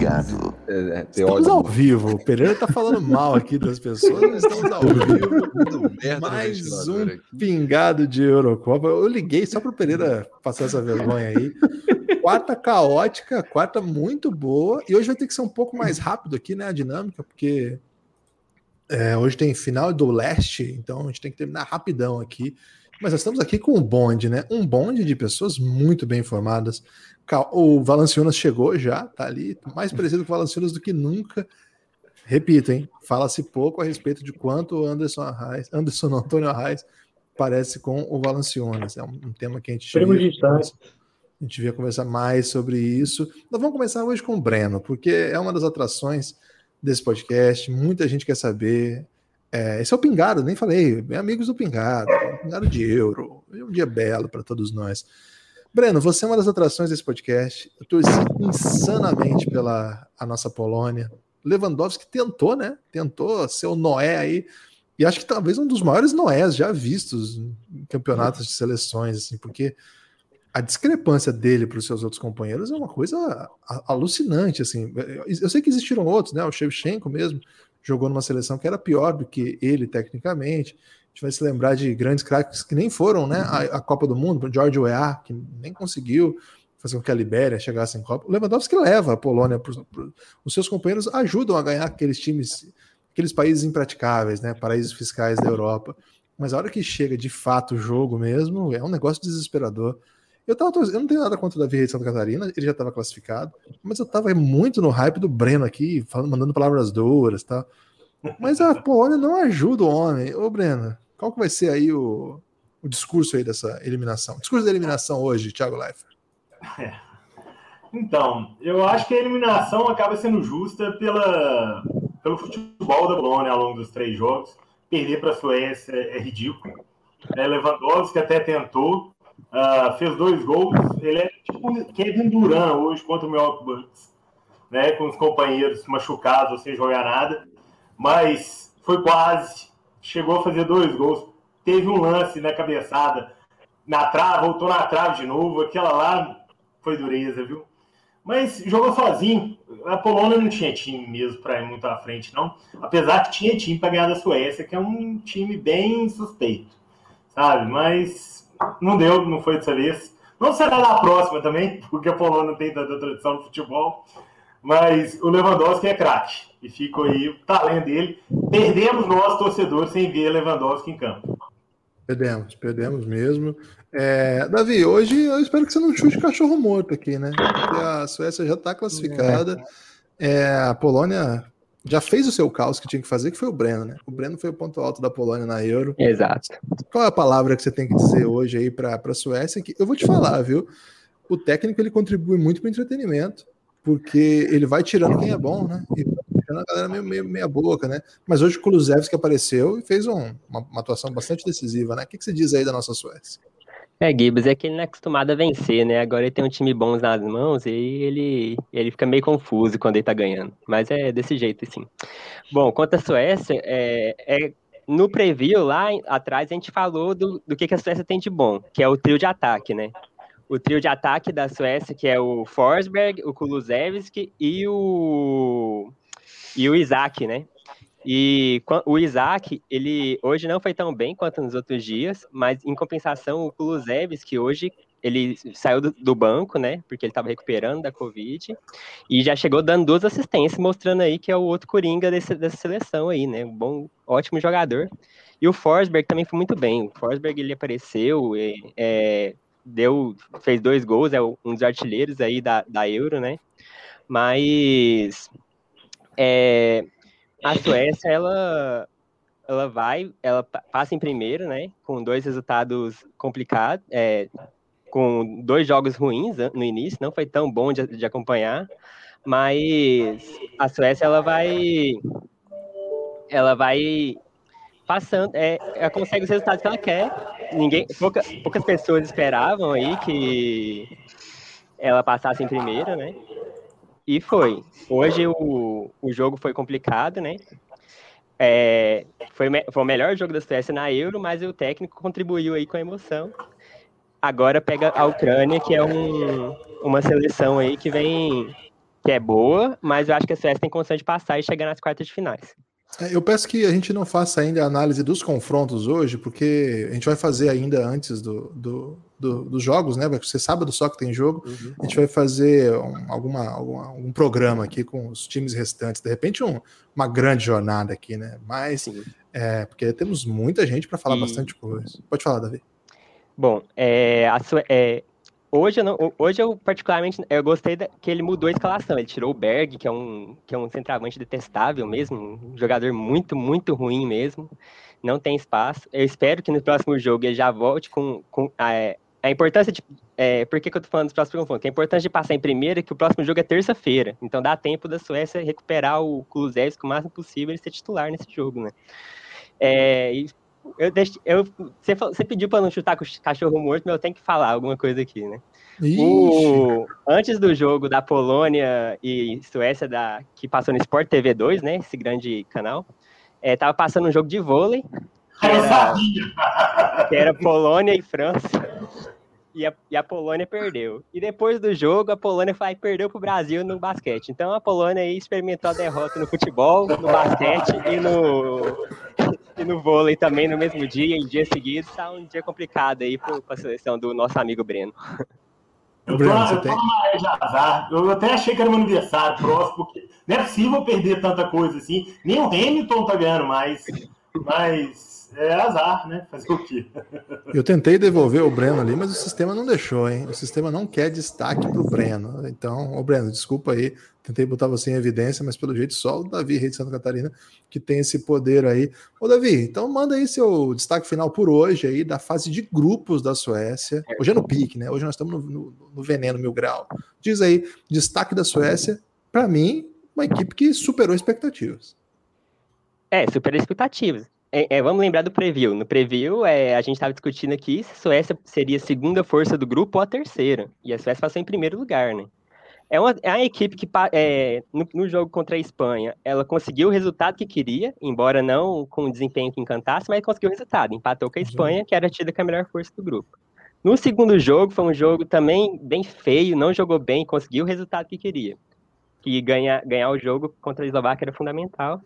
Pingado. É, é, Estamos ao vivo. O Pereira tá falando mal aqui das pessoas. Estamos ao vivo. Mais um aqui. pingado de Eurocopa. Eu liguei só para o Pereira passar essa vergonha aí. Quarta caótica, quarta muito boa. E hoje vai ter que ser um pouco mais rápido aqui, né? A dinâmica, porque é, hoje tem final do leste, então a gente tem que terminar rapidão aqui. Mas nós estamos aqui com um bonde, né? Um bonde de pessoas muito bem informadas. O Valanciunas chegou já, tá ali, mais parecido com o Valanciunas do que nunca. Repito, hein? Fala-se pouco a respeito de quanto o Anderson Arraes, Anderson Antônio Arraes parece com o Valanciunas. É um, um tema que a gente Primo distante. A gente devia conversar mais sobre isso. Nós vamos começar hoje com o Breno, porque é uma das atrações desse podcast. Muita gente quer saber. É, esse é o Pingado, nem falei. Amigos do Pingado, Pingado de Euro. É um dia belo para todos nós. Breno, você é uma das atrações desse podcast. Eu torci insanamente pela a nossa Polônia. Lewandowski tentou, né? Tentou ser o Noé aí. E acho que talvez um dos maiores Noés já vistos em campeonatos de seleções, assim, porque a discrepância dele para os seus outros companheiros é uma coisa alucinante, assim. Eu sei que existiram outros, né? O Shevchenko mesmo jogou numa seleção que era pior do que ele tecnicamente. A gente vai se lembrar de grandes craques que nem foram, né? A, a Copa do Mundo, George Weah, que nem conseguiu fazer com que a Libéria chegasse em Copa. O Lewandowski leva a Polônia, pro, os seus companheiros ajudam a ganhar aqueles times, aqueles países impraticáveis, né? Paraísos fiscais da Europa. Mas a hora que chega de fato o jogo mesmo, é um negócio desesperador. Eu, tava, eu não tenho nada contra o Davi Rei de Santa Catarina, ele já estava classificado, mas eu estava muito no hype do Breno aqui, falando, mandando palavras duras, tá? Mas a Polônia não ajuda o homem. Ô, Breno, qual que vai ser aí o, o discurso aí dessa eliminação? O discurso da eliminação hoje, Thiago Leifert. Então, eu acho que a eliminação acaba sendo justa pela, pelo futebol da Polônia ao longo dos três jogos. Perder para a Suécia é ridículo. É, Lewandowski até tentou, ah, fez dois gols. Ele é tipo Kevin Durant hoje contra o Milwaukee Bucks, né, com os companheiros machucados sem jogar nada. Mas foi quase. Chegou a fazer dois gols. Teve um lance na cabeçada, na trave, voltou na trave de novo. Aquela lá foi dureza, viu? Mas jogou sozinho. A Polônia não tinha time mesmo para ir muito à frente, não. Apesar que tinha time para ganhar da Suécia, que é um time bem suspeito, sabe? Mas não deu, não foi dessa vez. Não será da próxima também, porque a Polônia não tem tanta tradição no futebol. Mas o Lewandowski é craque. E fica aí o talento dele. Perdemos nós, torcedores, sem ver Lewandowski em campo. Perdemos, perdemos mesmo. É, Davi, hoje eu espero que você não chute cachorro morto aqui, né? Porque a Suécia já está classificada. É, a Polônia já fez o seu caos que tinha que fazer, que foi o Breno, né? O Breno foi o ponto alto da Polônia na Euro. Exato. Qual é a palavra que você tem que dizer hoje aí para a Suécia? Que eu vou te falar, viu? O técnico ele contribui muito para o entretenimento, porque ele vai tirando quem é bom, né? E vai deixando a galera meio, meio meia boca, né? Mas hoje o Kulusevski apareceu e fez um- uma, uma atuação bastante decisiva, né? O que, que você diz aí da nossa Suécia? É, Gibbs é que ele não é acostumado a vencer, né? Agora ele tem um time bom nas mãos e ele, ele fica meio confuso quando ele tá ganhando. Mas é desse jeito, assim. Bom, quanto à Suécia, é, é- no preview lá atrás a gente falou do, do que, que a Suécia tem de bom, que é o trio de ataque, né? O trio de ataque da Suécia, que é o Forsberg, o Kulusevski e o, e o Isaac, né? E o Isaac, ele hoje não foi tão bem quanto nos outros dias, mas em compensação, o Kulusevski hoje ele saiu do, do banco, né? Porque ele estava recuperando da Covid e já chegou dando duas assistências, mostrando aí que é o outro coringa desse, dessa seleção aí, né? Um bom, ótimo jogador. E o Forsberg também foi muito bem. O Forsberg ele apareceu, e, é, deu, fez dois gols, é um dos artilheiros aí da, da Euro, né? Mas é, a Suécia, ela, ela vai, ela pa- passa em primeiro, né? Com dois resultados complicados, é, com dois jogos ruins no início, não foi tão bom de, de acompanhar, mas a Suécia, ela vai, ela vai passando, é, ela consegue os resultados que ela quer. Ninguém, pouca, poucas pessoas esperavam aí que ela passasse em primeiro, né? E foi. Hoje o, o jogo foi complicado, né? É, foi, foi o melhor jogo da Suécia na Euro, mas o técnico contribuiu aí com a emoção. Agora pega a Ucrânia, que é um, uma seleção aí que vem que é boa, mas eu acho que a Suécia tem condição de passar e chegar nas quartas de finais. É, eu peço que a gente não faça ainda a análise dos confrontos hoje, porque a gente vai fazer ainda antes do, do, do dos jogos, né? Vai ser sábado só que tem jogo. Uhum. A gente vai fazer um, alguma, alguma, um programa aqui com os times restantes. De repente, um, uma grande jornada aqui, né? Mas, é, porque temos muita gente para falar e... bastante coisa. Pode falar, Davi. Bom, é, a, é, Hoje eu, não, hoje eu particularmente eu gostei da, que ele mudou a escalação. Ele tirou o Berg, que é um que é um centroavante detestável mesmo, um jogador muito muito ruim mesmo. Não tem espaço. Eu espero que no próximo jogo ele já volte com, com a, a importância de é, por que, que eu tô falando dos próximos confrontos? A importância de passar em primeira é que o próximo jogo é terça-feira. Então dá tempo da Suécia recuperar o Kulusevski o máximo possível e ser titular nesse jogo, né? É, eu, eu, você, você pediu para não chutar com o cachorro morto, mas eu tenho que falar alguma coisa aqui, né? O, antes do jogo da Polônia e Suécia, da, que passou no Sport TV 2, né? Esse grande canal, é, tava passando um jogo de vôlei. Que era, que era Polônia e França. E a, e a, Polônia perdeu. E depois do jogo, a Polônia foi, perdeu para o Brasil no basquete. Então a Polônia aí experimentou a derrota no futebol, no basquete e no, e no vôlei também no mesmo dia, em dias seguidos. Tá um dia complicado aí para a seleção do nosso amigo Breno. Eu tô, eu tô maré de azar. Eu até achei que era meu aniversário próximo, porque não é possível perder tanta coisa assim. Nem o Hamilton tá ganhando mais. Mas é azar, né? Fazer o quê? Eu tentei devolver o Breno ali, mas o sistema não deixou, hein? O sistema não quer destaque para o Breno. Então, ô Breno, desculpa aí, tentei botar você em evidência, mas pelo jeito só o Davi, rei de Santa Catarina, que tem esse poder aí. Ô Davi, então manda aí seu destaque final por hoje aí da fase de grupos da Suécia. Hoje é no pique, né? Hoje nós estamos no, no, no veneno mil grau. Diz aí, destaque da Suécia, para mim, uma equipe que superou expectativas. É, superou expectativas. É, é, vamos lembrar do preview. No preview, é, a gente estava discutindo aqui se a Suécia seria a segunda força do grupo ou a terceira. E a Suécia passou em primeiro lugar, né? É uma, é uma equipe que, é, no, no, jogo contra a Espanha, ela conseguiu o resultado que queria, embora não com o desempenho que encantasse, mas conseguiu o resultado. Empatou com a Espanha, que era tida como a melhor força do grupo. No segundo jogo, foi um jogo também bem feio, não jogou bem, conseguiu o resultado que queria. Que ganhar, ganhar o jogo contra a Eslováquia era fundamental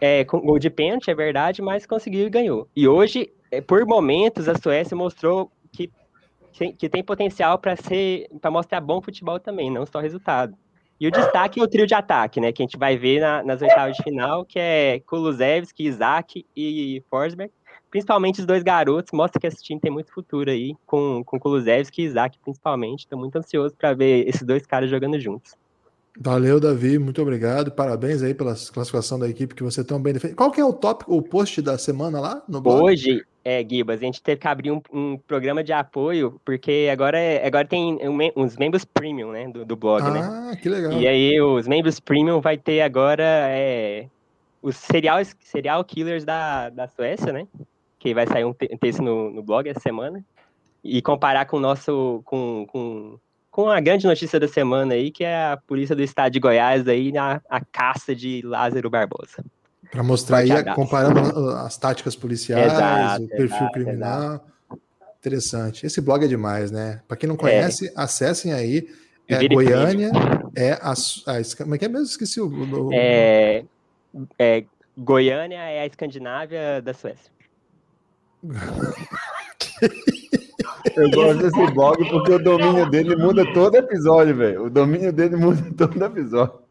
é, com gol de pênalti, é verdade, mas conseguiu e ganhou. E hoje, é, por momentos, a Suécia mostrou que, que tem potencial para ser para mostrar bom futebol também, não só resultado. E o destaque é o trio de ataque, né? Que a gente vai ver na, nas oitavas de final, que é Kulusevski, Isaac e Forsberg. Principalmente os dois garotos, mostra que esse time tem muito futuro aí, com, com Kulusevski e Isaac principalmente. Estou muito ansioso para ver esses dois caras jogando juntos. Valeu, Davi, muito obrigado. Parabéns aí pela classificação da equipe que você tão bem defende. Qual que é o tópico, o post da semana lá no blog? Hoje, é, Gibas, a gente teve que abrir um, um programa de apoio, porque agora, é, agora tem um, uns membros premium, né, do, do blog, ah, né? Ah, que legal. E aí, os membros premium vai ter agora é, os serial, serial killers da, da Suécia, né? Que vai sair um texto no, no blog essa semana. E comparar com o nosso, com, com com a grande notícia da semana aí, que é a polícia do estado de Goiás aí na a caça de Lázaro Barbosa. Para mostrar aí, comparando as táticas policiais, exato, o perfil exato, criminal. Exato. Interessante. Esse blog é demais, né? Para quem não conhece, é. acessem aí. É Goiânia, é a, a, Como é que é mesmo? Esqueci o. o... É, é, Goiânia é a Escandinávia da Suécia. Eu gosto desse blog porque o domínio dele muda todo episódio, velho. O domínio dele muda todo episódio.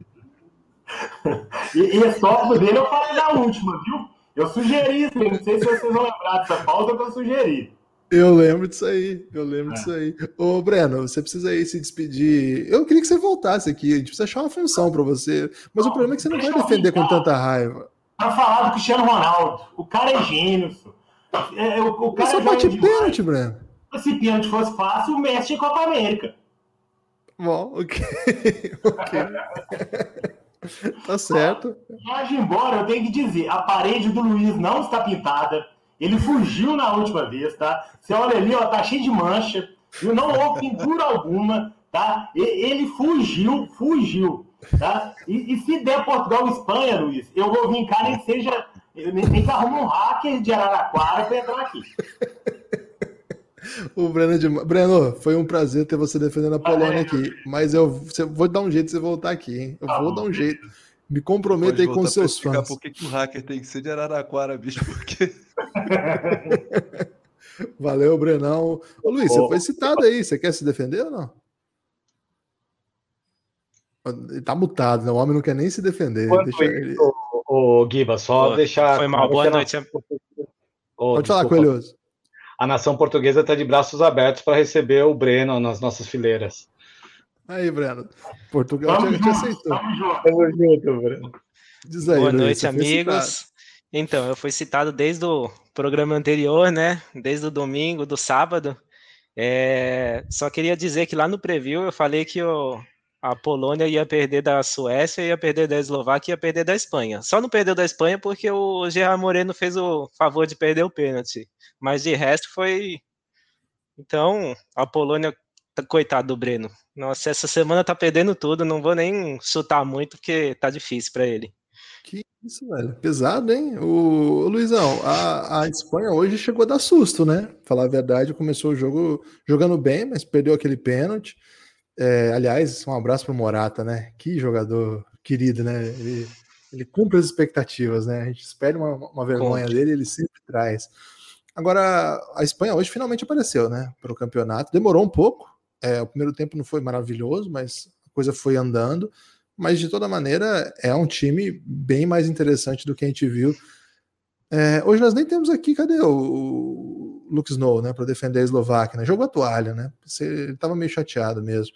E, e tópico dele eu falei na última, viu? Eu sugeri isso, não sei se vocês vão lembrar dessa pauta que eu sugeri. Eu lembro disso aí, eu lembro é. disso aí. Ô, Breno, você precisa aí se despedir. Eu queria que você voltasse aqui, a gente precisa achar uma função para você. Mas não, o problema é que você não vai defender com tanta raiva. Pra falar do Cristiano Ronaldo. O cara é gênio. É, o, o cara Você bate pênalti, Breno. Se pênalti fosse fácil, o Messi tinha Copa América. Bom, ok. ok. tá certo. Mas embora, eu tenho que dizer, a parede do Luiz não está pintada. Ele fugiu na última vez, tá? Você olha ali, ó, tá cheio de mancha. Não houve pintura alguma. tá? Ele fugiu, fugiu, tá? E, e se der Portugal e Espanha, Luiz, eu vou vir cá, nem seja, nem, nem que arrume um hacker de Araraquara para entrar aqui. O Breno, de... Breno, foi um prazer ter você defendendo a Polônia aqui. Mas eu vou dar um jeito de você voltar aqui, hein? Eu vou dar um jeito. Me comprometa aí com seus fãs. Por que, que o hacker tem que ser de Araraquara, bicho? Porque. Valeu, Brenão. Ô, Luiz, você foi citado aí. Você quer se defender ou não? Ele tá mutado, né? O homem não quer nem se defender. Deixa ele... O, o Guiba, só deixar. Foi mal, boa noite. Oh, Pode falar, Coelhoso. A nação portuguesa está de braços abertos para receber o Breno nas nossas fileiras. Aí, Breno. Portugal já te aceitou. Tamo junto, Breno. Diz aí, Boa Luiz, noite, amigos. citado. Então, eu fui citado desde o programa anterior, né? Desde o domingo, do sábado. É, Só queria dizer que lá no preview eu falei que o... a Polônia ia perder da Suécia, ia perder da Eslováquia, ia perder da Espanha. Só não perdeu da Espanha porque o Gerard Moreno fez o favor de perder o pênalti. Mas de resto foi. Então, a Polônia, coitado do Breno. Nossa, essa semana tá perdendo tudo, não vou nem chutar muito porque tá difícil para ele. Que isso, velho. Pesado, hein? O, Luizão, a, a Espanha hoje chegou a dar susto, né? Falar a verdade, começou o jogo jogando bem, mas perdeu aquele pênalti. É, aliás, um abraço pro Morata, né? Que jogador querido, né? Ele, ele cumpre as expectativas, né? A gente espera uma, uma vergonha Cumpre. dele, ele sempre traz. Agora, a Espanha hoje finalmente apareceu, né? Para o campeonato. Demorou um pouco. É, o primeiro tempo não foi maravilhoso, mas a coisa foi andando. Mas de toda maneira, é um time bem mais interessante do que a gente viu. É, hoje nós nem temos aqui, cadê o, o Luke Snow, né? Para defender a Eslováquia, né? Jogou a toalha, né? Você- Ele estava meio chateado mesmo.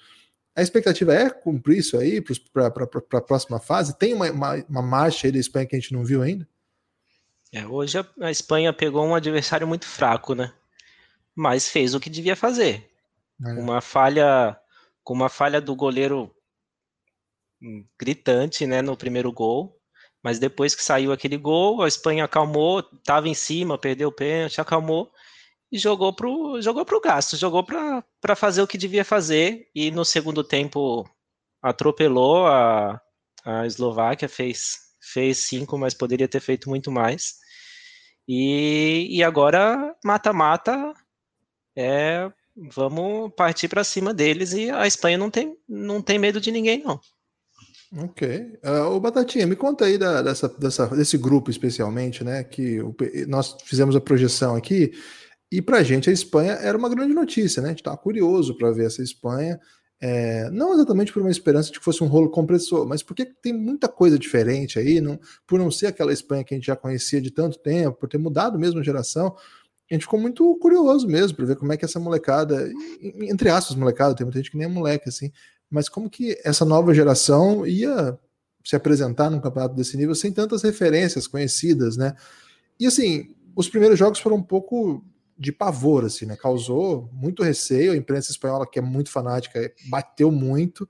A expectativa é cumprir isso aí para a próxima fase? Tem uma, uma, uma marcha aí da Espanha que a gente não viu ainda? É, hoje a, a Espanha pegou um adversário muito fraco, né? Mas fez o que devia fazer. É. Uma falha, com uma falha do goleiro gritante, né, no primeiro gol. Mas depois que saiu aquele gol, a Espanha acalmou, estava em cima, perdeu o pênalti, acalmou e jogou pro, jogou pro gasto, jogou para fazer o que devia fazer. E no segundo tempo atropelou a, a Eslováquia, fez, fez cinco, mas poderia ter feito muito mais. E, e agora, mata-mata, é, vamos partir para cima deles e a Espanha não tem, não tem medo de ninguém, não. Ok. Uh, Batatinha, me conta aí da- dessa, dessa- desse grupo especialmente, né? Que o nós fizemos a projeção aqui, e pra gente a Espanha era uma grande notícia, né? A gente estava curioso para ver essa Espanha. é, não exatamente por uma esperança de que fosse um rolo compressor, mas porque tem muita coisa diferente aí, não, por não ser aquela Espanha que a gente já conhecia de tanto tempo, por ter mudado mesmo a geração, a gente ficou muito curioso mesmo para ver como é que essa molecada, entre aspas, molecada, tem muita gente que nem é moleque assim, mas como que essa nova geração ia se apresentar num campeonato desse nível sem tantas referências conhecidas, né? E assim, os primeiros jogos foram um pouco de pavor, assim, né? Causou muito receio, a imprensa espanhola, que é muito fanática, bateu muito,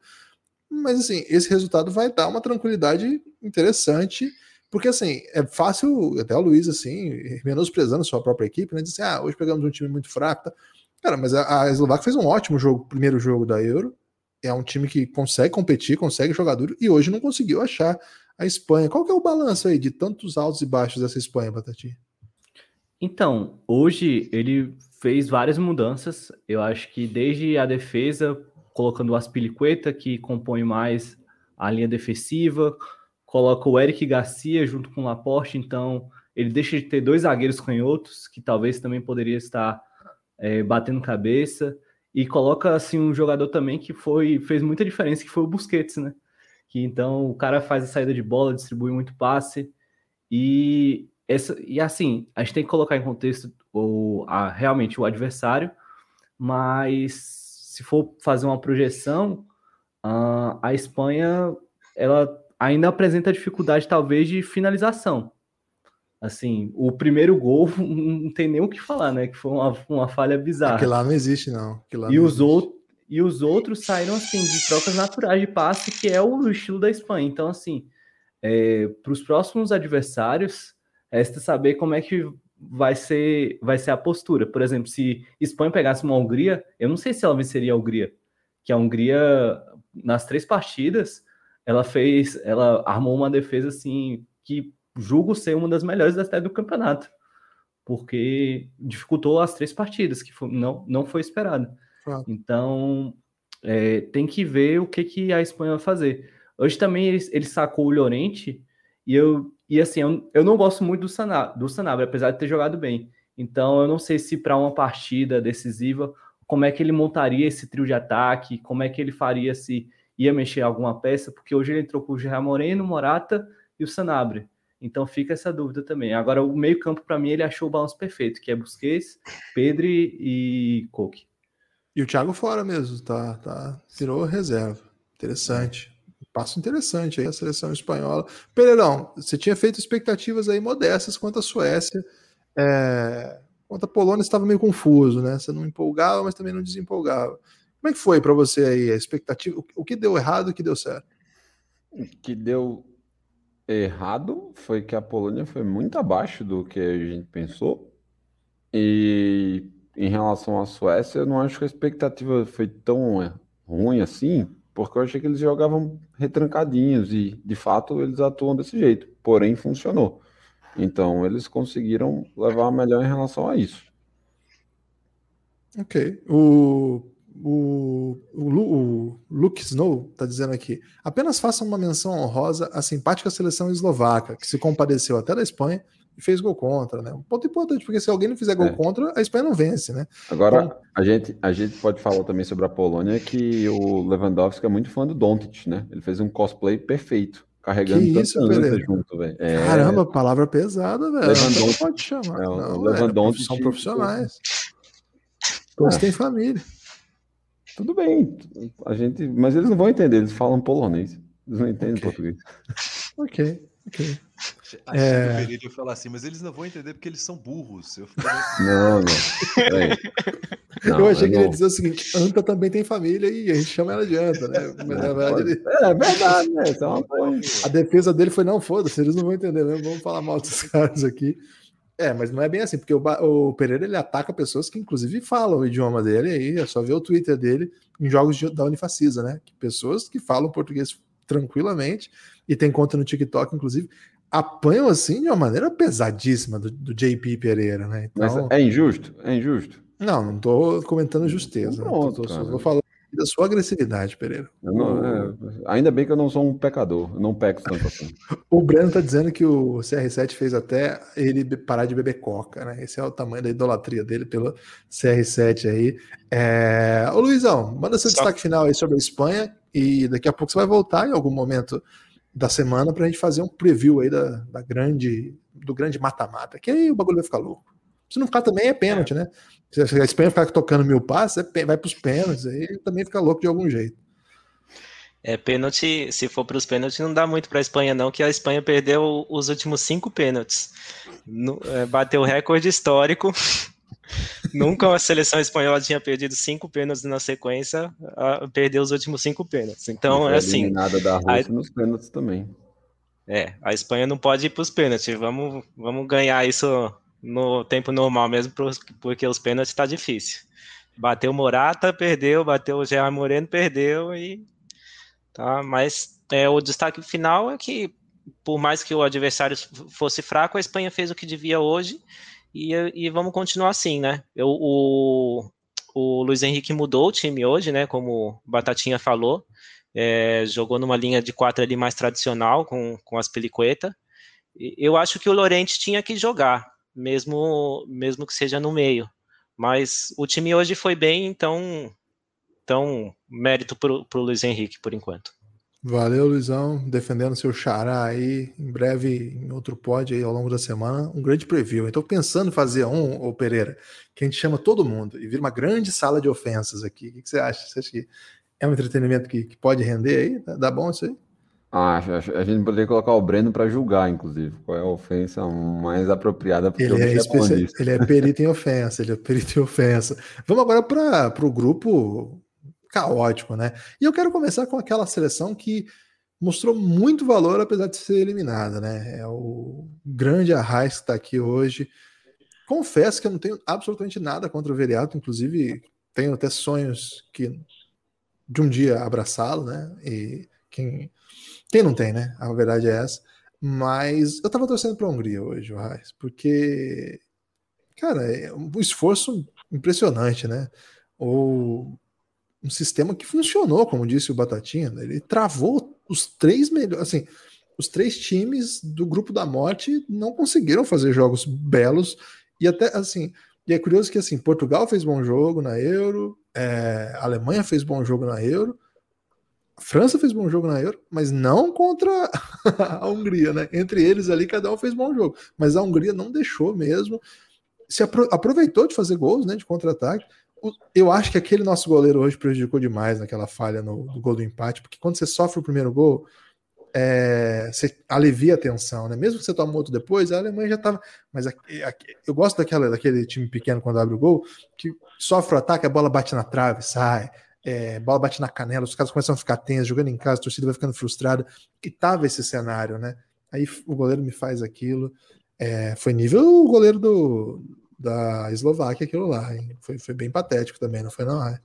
mas assim, esse resultado vai dar uma tranquilidade interessante, porque assim, é fácil, até o Luiz, assim, menosprezando sua própria equipe, né? Dizer assim, ah, hoje pegamos um time muito fraco, tá? Cara, mas a, a Eslováquia fez um ótimo jogo, primeiro jogo da Euro, é um time que consegue competir, consegue jogar duro, e hoje não conseguiu achar a Espanha. Qual que é o balanço aí de tantos altos e baixos dessa Espanha, Batati? Então, hoje ele fez várias mudanças. Eu acho que desde a defesa, colocando o Aspilicueta, que compõe mais a linha defensiva, coloca o Eric Garcia junto com o Laporte, então ele deixa de ter dois zagueiros canhotos, que talvez também poderia estar é, batendo cabeça, e coloca assim um jogador também que foi fez muita diferença, que foi o Busquets, né? Que então o cara faz a saída de bola, distribui muito passe, e essa, e assim, a gente tem que colocar em contexto o, a, realmente o adversário, mas se for fazer uma projeção, a, a Espanha ela ainda apresenta dificuldade talvez de finalização. Assim, o primeiro gol não tem nem o que falar, né? Que foi uma, uma falha bizarra. Aquilo lá não existe, não. Lá E não os, existe. outros, e os outros saíram assim de trocas naturais de passe, que é o estilo da Espanha. Então, assim, para os próximos adversários, resta saber como é que vai ser, vai ser a postura. Por exemplo, se Espanha pegasse uma Hungria, eu não sei se ela venceria a Hungria, que a Hungria, nas três partidas, ela fez, ela armou uma defesa assim que julgo ser uma das melhores história do campeonato, porque dificultou as três partidas, que foi, não, não foi esperado. Então, é, tem que ver o que, que a Espanha vai fazer. Hoje também ele, ele sacou o Llorente, e eu e assim, eu, eu não gosto muito do, Sana, do Sanabria, apesar de ter jogado bem. Então, eu não sei se para uma partida decisiva, como é que ele montaria esse trio de ataque, como é que ele faria se ia mexer alguma peça, porque hoje ele entrou com o Gerard Moreno, Morata e o Sanabria. Então fica essa dúvida também. Agora, o meio-campo, para mim, ele achou o balanço perfeito, que é Busquets, Pedri e Coque. E o Thiago fora mesmo, tá? tá virou reserva. Interessante. Passo interessante aí a seleção espanhola. Pereirão, você tinha feito expectativas aí modestas quanto à Suécia. É... Quanto à Polônia, estava meio confuso, né? Você não empolgava, mas também não desempolgava. Como é que foi para você aí a expectativa? O que deu errado e o que deu certo? O que deu errado foi que a Polônia foi muito abaixo do que a gente pensou. E em relação à Suécia, eu não acho que a expectativa foi tão ruim assim, porque eu achei que eles jogavam retrancadinhos e, de fato, eles atuam desse jeito. Porém, funcionou. Então, eles conseguiram levar a melhor em relação a isso. Ok. O o, o, o Luke Snow está dizendo aqui: apenas faça uma menção honrosa à simpática seleção eslovaca, que se compadeceu até da Espanha e fez gol contra, né? Um ponto importante, porque se alguém não fizer gol é. contra, a Espanha não vence, né? Agora, então, a, gente, a gente pode falar também sobre a Polônia que o Lewandowski é muito fã do Doncic, né? Ele fez um cosplay perfeito. Carregando que isso, junto, velho. É... Caramba, palavra pesada, velho. Lewandowski pode chamar. É, não, Lewandowski, são profissionais. Todos têm família. Tudo bem, a gente, mas eles não vão entender, eles falam polonês, eles não entendem okay. português. Ok, ok. Achei é... que o Pereira ia falar assim, mas eles não vão entender porque eles são burros. Eu assim, não, não. não. Eu achei que ele ia dizer o seguinte: Anta também tem família e a gente chama ela de Anta, né? Mas, na verdade, ele... é, é verdade, né? É uma a defesa dele foi: não, foda-se, eles não vão entender mesmo, vamos falar mal dos caras aqui. É, mas não é bem assim, porque o, o, Pereira ele ataca pessoas que inclusive falam o idioma dele, aí é só ver o Twitter dele em jogos de, da Unifacisa, né? pessoas que falam português tranquilamente e tem conta no TikTok, inclusive, apanham assim de uma maneira pesadíssima do, do JP Pereira, né? Então, mas é injusto? É injusto? Não, não estou comentando justeza. Pronto, tô, tô, tô, falando da sua agressividade, Pereira. Não, é, ainda bem que eu não sou um pecador, eu não peco tanto assim. o Breno tá dizendo que o CR7 fez até ele parar de beber coca, né? Esse é o tamanho da idolatria dele pelo CR7 aí. É... Ô Luizão, manda seu Só... destaque final aí sobre a Espanha e daqui a pouco você vai voltar em algum momento da semana para a gente fazer um preview aí da, da grande do grande mata-mata, que aí o bagulho vai ficar louco. Se não ficar também é pênalti, é. né? Se a Espanha ficar tocando mil passes, é vai para os pênaltis, aí também fica louco de algum jeito. É, pênalti, se for para os pênaltis, não dá muito para a Espanha, não, que a Espanha perdeu os últimos cinco pênaltis. No, é, bateu o recorde histórico. Nunca a seleção espanhola tinha perdido cinco pênaltis na sequência, a, perdeu os últimos cinco pênaltis. Então, é assim. Nada da Rússia a, nos pênaltis também. É, a Espanha não pode ir para os pênaltis. Vamos, vamos ganhar isso no tempo normal mesmo, porque os pênaltis tá difícil. Bateu Morata, perdeu, bateu o Gerard Moreno, perdeu e tá, mas é, o destaque final é que por mais que o adversário fosse fraco, a Espanha fez o que devia hoje e, e vamos continuar assim, né? Eu, o, o Luiz Henrique mudou o time hoje, né? Como Batatinha falou, é, jogou numa linha de quatro ali mais tradicional com, com as peliqueta. Eu acho que o Lorente tinha que jogar, mesmo, mesmo que seja no meio. Mas o time hoje foi bem, então, então mérito para o Luiz Henrique por enquanto. Valeu, Luizão, defendendo seu xará aí, em breve em outro pod aí ao longo da semana, um grande preview. Então, pensando em fazer um, ô Pereira, que a gente chama todo mundo e vira uma grande sala de ofensas aqui. O que, que você acha? Você acha que é um entretenimento que, que pode render aí? Dá bom isso aí? Ah, a gente poderia colocar o Breno para julgar, inclusive, qual é a ofensa mais apropriada. Ele é, especi... ele é perito em ofensa, ele é perito em ofensa. Vamos agora para o grupo caótico, né? E eu quero começar com aquela seleção que mostrou muito valor, apesar de ser eliminada, né? É o grande Arraiz que está aqui hoje. Confesso que eu não tenho absolutamente nada contra o Veriato, inclusive tenho até sonhos que de um dia abraçá-lo, né? E quem, quem não tem, né? A verdade é essa. Mas eu tava torcendo para a Hungria hoje, o Reis, porque, cara, é um esforço impressionante, né? O, um sistema que funcionou, como disse o Batatinha, né? ele travou os três melhores, assim, os três times do grupo da morte não conseguiram fazer jogos belos e até assim, e é curioso que assim, Portugal fez bom jogo na Euro, é, Alemanha fez bom jogo na Euro, França fez bom jogo na Euro, mas não contra a Hungria, né? Entre eles ali, cada um fez bom jogo, mas a Hungria não deixou mesmo, se apro aproveitou de fazer gols, né, de contra-ataque. Eu acho que aquele nosso goleiro hoje prejudicou demais naquela falha no, no gol do empate, porque quando você sofre o primeiro gol, é, você alivia a tensão, né? Mesmo que você tome outro depois, a Alemanha já estava. Mas eu gosto daquela, daquele time pequeno quando abre o gol, que sofre o ataque, a bola bate na trave, sai, é, bola bate na canela, os caras começam a ficar tensos, jogando em casa, a torcida vai ficando frustrada. E tava esse cenário, né? Aí o goleiro me faz aquilo. É, foi nível o goleiro do, da Eslováquia, aquilo lá. Foi, foi bem patético também, não foi, não? É?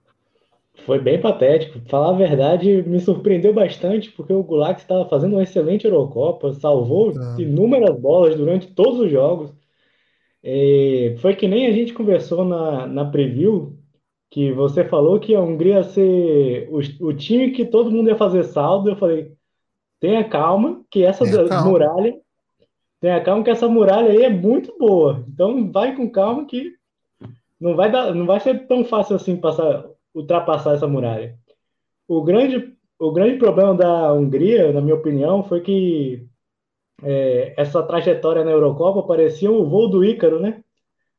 Foi bem patético. Falar a verdade, me surpreendeu bastante, porque o Gulak estava fazendo uma excelente Eurocopa, salvou ah. inúmeras bolas durante todos os jogos. É, foi que nem a gente conversou na, na preview, que você falou que a Hungria ia ser o, o time que todo mundo ia fazer saldo. Eu falei, tenha calma, que essa calma. muralha, tenha calma que essa muralha aí é muito boa. Então vai com calma que não vai dar, não vai ser tão fácil assim passar ultrapassar essa muralha. O grande, o grande problema da Hungria, na minha opinião, foi que é, essa trajetória na Eurocopa parecia o voo do Ícaro, né?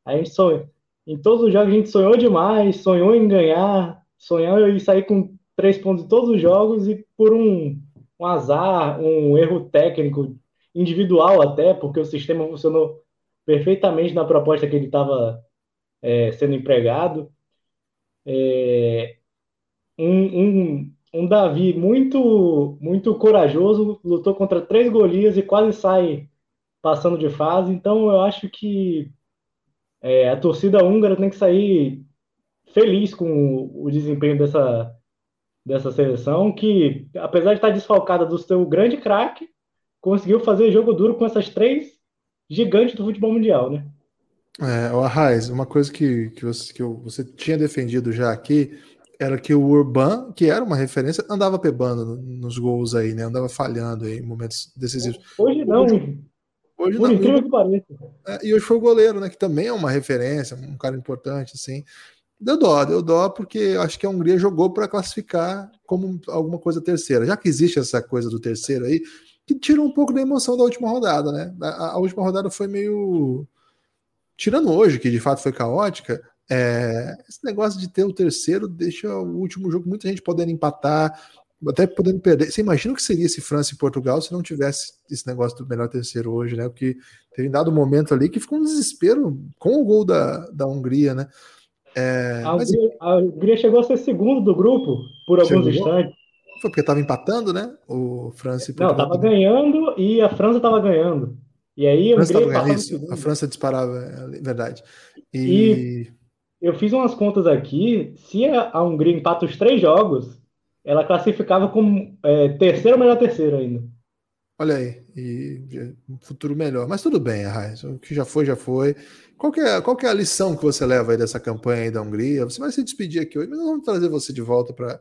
A gente sonha, em todos os jogos a gente sonhou demais, sonhou em ganhar, sonhou em sair com três pontos em todos os jogos e por um, um azar, um erro técnico individual até, porque o sistema funcionou perfeitamente na proposta que ele estava é, sendo empregado. É, um, um, um Davi muito, muito corajoso, lutou contra três Golias e quase sai passando de fase. Então eu acho que é, a torcida húngara tem que sair feliz com o, o desempenho dessa, dessa seleção, que apesar de estar desfalcada do seu grande craque, conseguiu fazer jogo duro com essas três gigantes do futebol mundial, né? É, o Arraiz, uma coisa que, que, você, que você tinha defendido já aqui era que o Urban, que era uma referência, andava pebando nos gols aí, né? Andava falhando aí em momentos decisivos. Hoje não. Hoje, hoje Por não. incrível que pareça. É, e hoje foi o goleiro, né? Que também é uma referência, um cara importante, assim. Deu dó, deu dó, porque acho que a Hungria jogou para classificar como alguma coisa terceira. Já que existe essa coisa do terceiro aí, que tira um pouco da emoção da última rodada, né? A, a última rodada foi meio tirando hoje, que de fato foi caótica, é, esse negócio de ter o terceiro deixa o último jogo muita gente podendo empatar, até podendo perder. Você imagina o que seria se França e Portugal se não tivesse esse negócio do melhor terceiro hoje, né? Porque teve dado um momento ali que ficou um desespero com o gol da, da Hungria, né? É, a, mas... Hungria, a, Hungria, chegou a ser segundo do grupo por alguns chegou. instantes. Foi porque estava empatando, né? O França e Portugal. Não, estava ganhando e a França estava ganhando. E aí a França, isso, a França disparava, é verdade. E... e... eu fiz umas contas aqui, se a Hungria empata os três jogos, ela classificava como é, terceira ou melhor terceira ainda. Olha aí, e um futuro melhor. Mas tudo bem, Arraes, o que já foi, já foi. Qual é, qual é a lição que você leva aí dessa campanha aí da Hungria? Você vai se despedir aqui hoje, mas nós vamos trazer você de volta para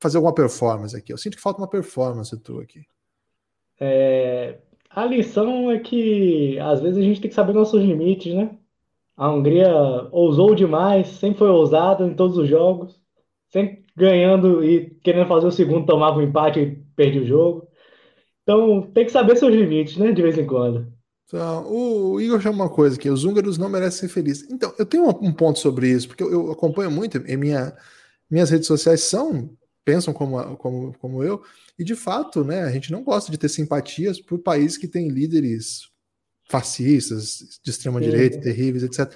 fazer alguma performance aqui. Eu sinto que falta uma performance tua aqui. É, a lição é que às vezes a gente tem que saber nossos limites, né? A Hungria ousou demais, sempre foi ousada em todos os jogos, sempre ganhando e querendo fazer o segundo, tomava um empate e perdia o jogo. Então tem que saber seus limites, né? De vez em quando. Então, o Igor chama uma coisa que os húngaros não merecem ser felizes. Então, eu tenho um ponto sobre isso, porque eu, eu acompanho muito, e minha, minhas redes sociais são pensam como, como, como eu, e de fato, né, a gente não gosta de ter simpatias por países que têm líderes fascistas, de extrema direita, terríveis, etc.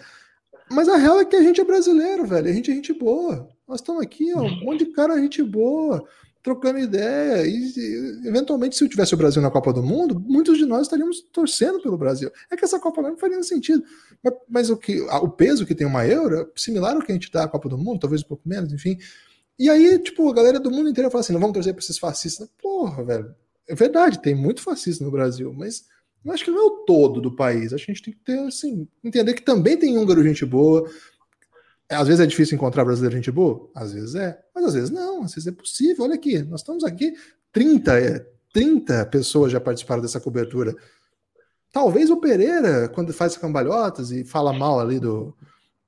Mas a real é que a gente é brasileiro, velho, a gente é gente boa. Nós estamos aqui, ó, um monte de cara, gente boa, trocando ideia. E, e, eventualmente, se eu tivesse o Brasil na Copa do Mundo, muitos de nós estaríamos torcendo pelo Brasil. É que essa Copa não faria sentido. Mas, mas o, que, o peso que tem uma euro é similar ao que a gente dá à Copa do Mundo, talvez um pouco menos, enfim. E aí, tipo, a galera do mundo inteiro fala assim: não vamos torcer pra esses fascistas. Porra, velho. É verdade, tem muito fascista no Brasil, mas eu acho que não é o todo do país. A gente tem que ter, assim, entender que também tem húngaro gente boa. Às vezes é difícil encontrar brasileiro gente boa, às vezes é, mas às vezes não, às vezes é possível. Olha aqui, nós estamos aqui, 30, 30 pessoas já participaram dessa cobertura. Talvez o Pereira, quando faz cambalhotas e fala mal ali do,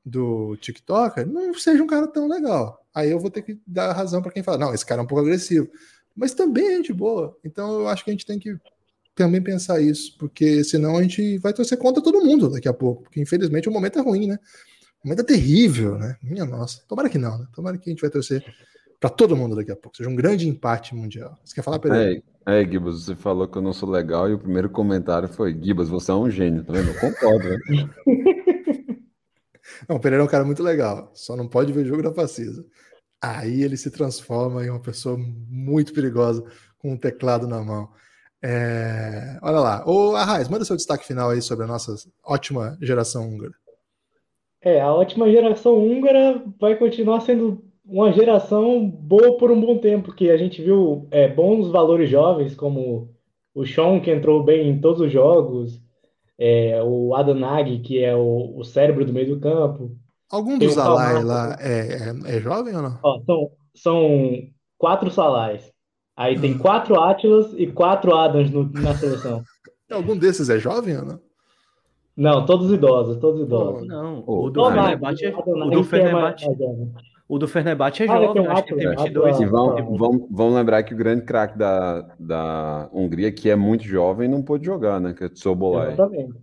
do TikTok, não seja um cara tão legal. Aí eu vou ter que dar razão para quem fala, não, esse cara é um pouco agressivo. Mas também é gente boa. Então eu acho que a gente tem que também pensar isso, porque senão a gente vai torcer contra todo mundo daqui a pouco, porque infelizmente o momento é ruim, né? O momento é terrível, né? Minha nossa. Tomara que não, né? Tomara que a gente vai torcer para todo mundo daqui a pouco. Seja um grande empate mundial. Você quer falar, Pereira? É, é, Gibas, você falou que eu não sou legal e o primeiro comentário foi: Gibas, você é um gênio, tá vendo? Eu concordo, né? não, o Pereira é um cara muito legal, só não pode ver jogo da Facisa. Aí ele se transforma em uma pessoa muito perigosa com um teclado na mão. É... Olha lá. Ô, Arraiz, manda seu destaque final aí sobre a nossa ótima geração húngara. É, a ótima geração húngara vai continuar sendo uma geração boa por um bom tempo, que a gente viu é, bons valores jovens, como o Sean, que entrou bem em todos os jogos, é, o Adanag, que é o, o, cérebro do meio do campo. Algum dos Salai lá é, é, é, jovem ou não? Ó, são, são quatro Salais. Aí tem hum. quatro Atlas e quatro Adams no, na seleção. Algum desses é jovem ou não? Não, todos idosos, todos idosos. Não, o do Fenerbahçe, o do Fenerbahçe, o do Fenerbahçe é jovem, ah, acho que tem 22. E vamos, vamos, vamos lembrar que o grande craque da, da Hungria, que é muito jovem, não pôde jogar, né? Que é o. Exatamente.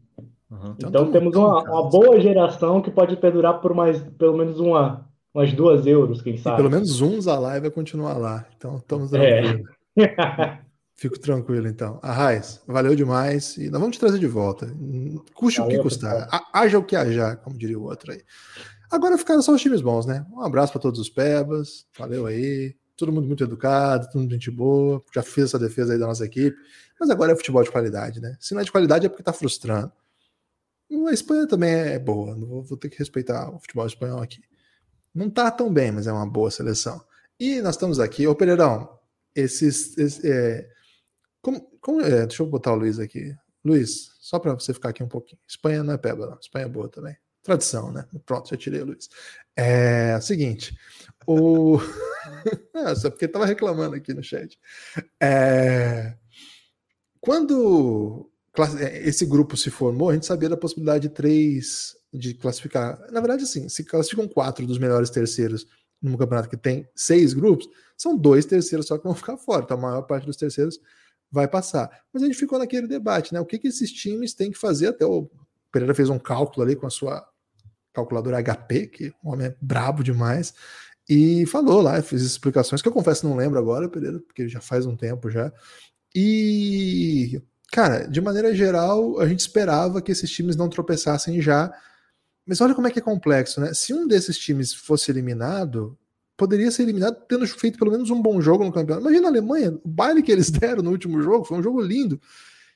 Uhum. Então, então temos uma, uma, boa geração que pode perdurar por mais pelo menos uma, umas duas euros, quem sabe. E pelo menos um Zalai vai continuar lá. Então estamos tranquilos. É. Fico tranquilo, então. Arraiz, valeu demais. E nós vamos te trazer de volta. Custe valeu, o que custar. Haja o que haja, como diria o outro aí. Agora ficaram só os times bons, né? Um abraço para todos os Pebas. Valeu aí. Todo mundo muito educado, todo mundo gente boa. Já fiz essa defesa aí da nossa equipe. Mas agora é futebol de qualidade, né? Se não é de qualidade é porque tá frustrando. A Espanha também é boa. Vou, ter que respeitar o futebol espanhol aqui. Não tá tão bem, mas é uma boa seleção. E nós estamos aqui. Ô, Pereirão, esses. esses é, como, como, é, deixa eu botar o Luiz aqui. Luiz, só para você ficar aqui um pouquinho. Espanha não é peba, não. Espanha é boa também. Tradição, né? Pronto, já tirei o Luiz. É, seguinte, o. Só porque estava reclamando aqui no chat. É... Quando é, esse grupo se formou, a gente sabia da possibilidade de três de classificar. Na verdade, assim, se classificam quatro dos melhores terceiros num campeonato que tem seis grupos, são dois terceiros só que vão ficar fora. Então a maior parte dos terceiros vai passar. Mas a gente ficou naquele debate, né? O que, que esses times têm que fazer? Até o Pereira fez um cálculo ali com a sua calculadora HP, que o homem é brabo demais, e falou lá, fez explicações que eu confesso não lembro agora, Pereira, porque já faz um tempo já. E, cara, de maneira geral, a gente esperava que esses times não tropeçassem já. Mas olha como é que é complexo, né? Se um desses times fosse eliminado, poderia ser eliminado tendo feito pelo menos um bom jogo no campeonato. Imagina a Alemanha, o baile que eles deram no último jogo, foi um jogo lindo.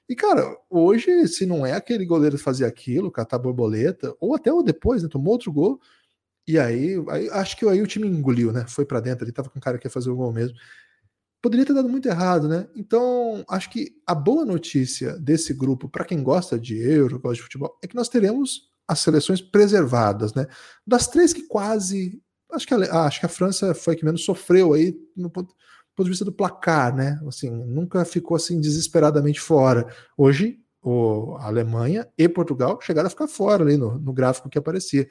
E, cara, hoje, se não é aquele goleiro fazia aquilo, catar borboleta, ou até o depois, né? Tomou outro gol. E aí, aí acho que aí o time engoliu, né? Foi para dentro, ele tava com um cara que ia fazer o gol mesmo. Poderia ter dado muito errado, né? Então, acho que a boa notícia desse grupo, para quem gosta de euro, gosta de futebol, é que nós teremos as seleções preservadas, né? Das três que quase. Acho que a, acho que a França foi a que menos sofreu aí no ponto ponto de vista do placar, né? Assim, nunca ficou assim desesperadamente fora. Hoje, o, a Alemanha e Portugal chegaram a ficar fora ali no, no gráfico que aparecia.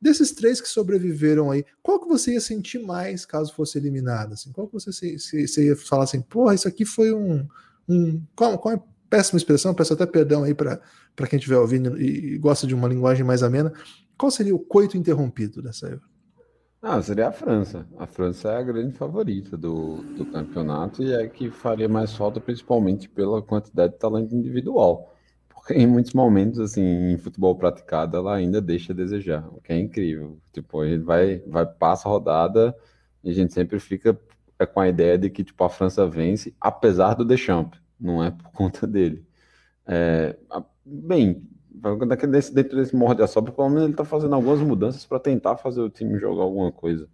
Desses três que sobreviveram aí, qual que você ia sentir mais caso fosse eliminado? Assim? Qual que você, se, se, você ia falar assim, porra, isso aqui foi um. um qual, qual é péssima expressão? Peço até perdão aí para quem estiver ouvindo e, e gosta de uma linguagem mais amena. Qual seria o coito interrompido dessa Euro? Ah, seria a França. A França é a grande favorita do, do campeonato e é que faria mais falta, principalmente pela quantidade de talento individual. Porque em muitos momentos, assim, em futebol praticado, ela ainda deixa a desejar, o que é incrível. Tipo, a gente vai, vai passa a rodada e a gente sempre fica é, com a ideia de que, tipo, a França vence, apesar do Deschamps, não é por conta dele. É, bem, desse, dentro desse morde a sobra, pelo menos ele está fazendo algumas mudanças para tentar fazer o time jogar alguma coisa.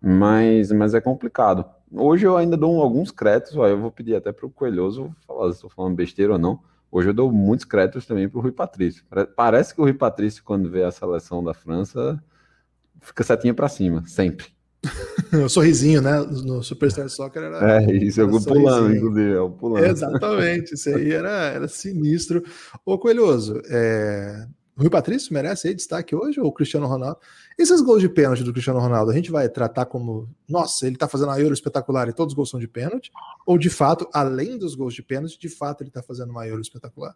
Mas, mas é complicado. Hoje eu ainda dou alguns créditos, ó, eu vou pedir até para o Coelhoso falar se estou falando besteira ou não. Hoje eu dou muitos créditos também para o Rui Patrício. Parece que o Rui Patrício, quando vê a seleção da França, fica setinha para cima, sempre. o sorrisinho, né? No Superstar Soccer era. É, isso, eu vou pulando, inclusive, eu pulando. Exatamente, isso aí era, era sinistro. Ô, Coelhoso, é... Rui Patrício merece aí destaque hoje ou o Cristiano Ronaldo? Esses gols de pênalti do Cristiano Ronaldo, a gente vai tratar como, nossa, ele tá fazendo a Euro espetacular e todos os gols são de pênalti? Ou de fato, além dos gols de pênalti, de fato ele tá fazendo uma Euro espetacular?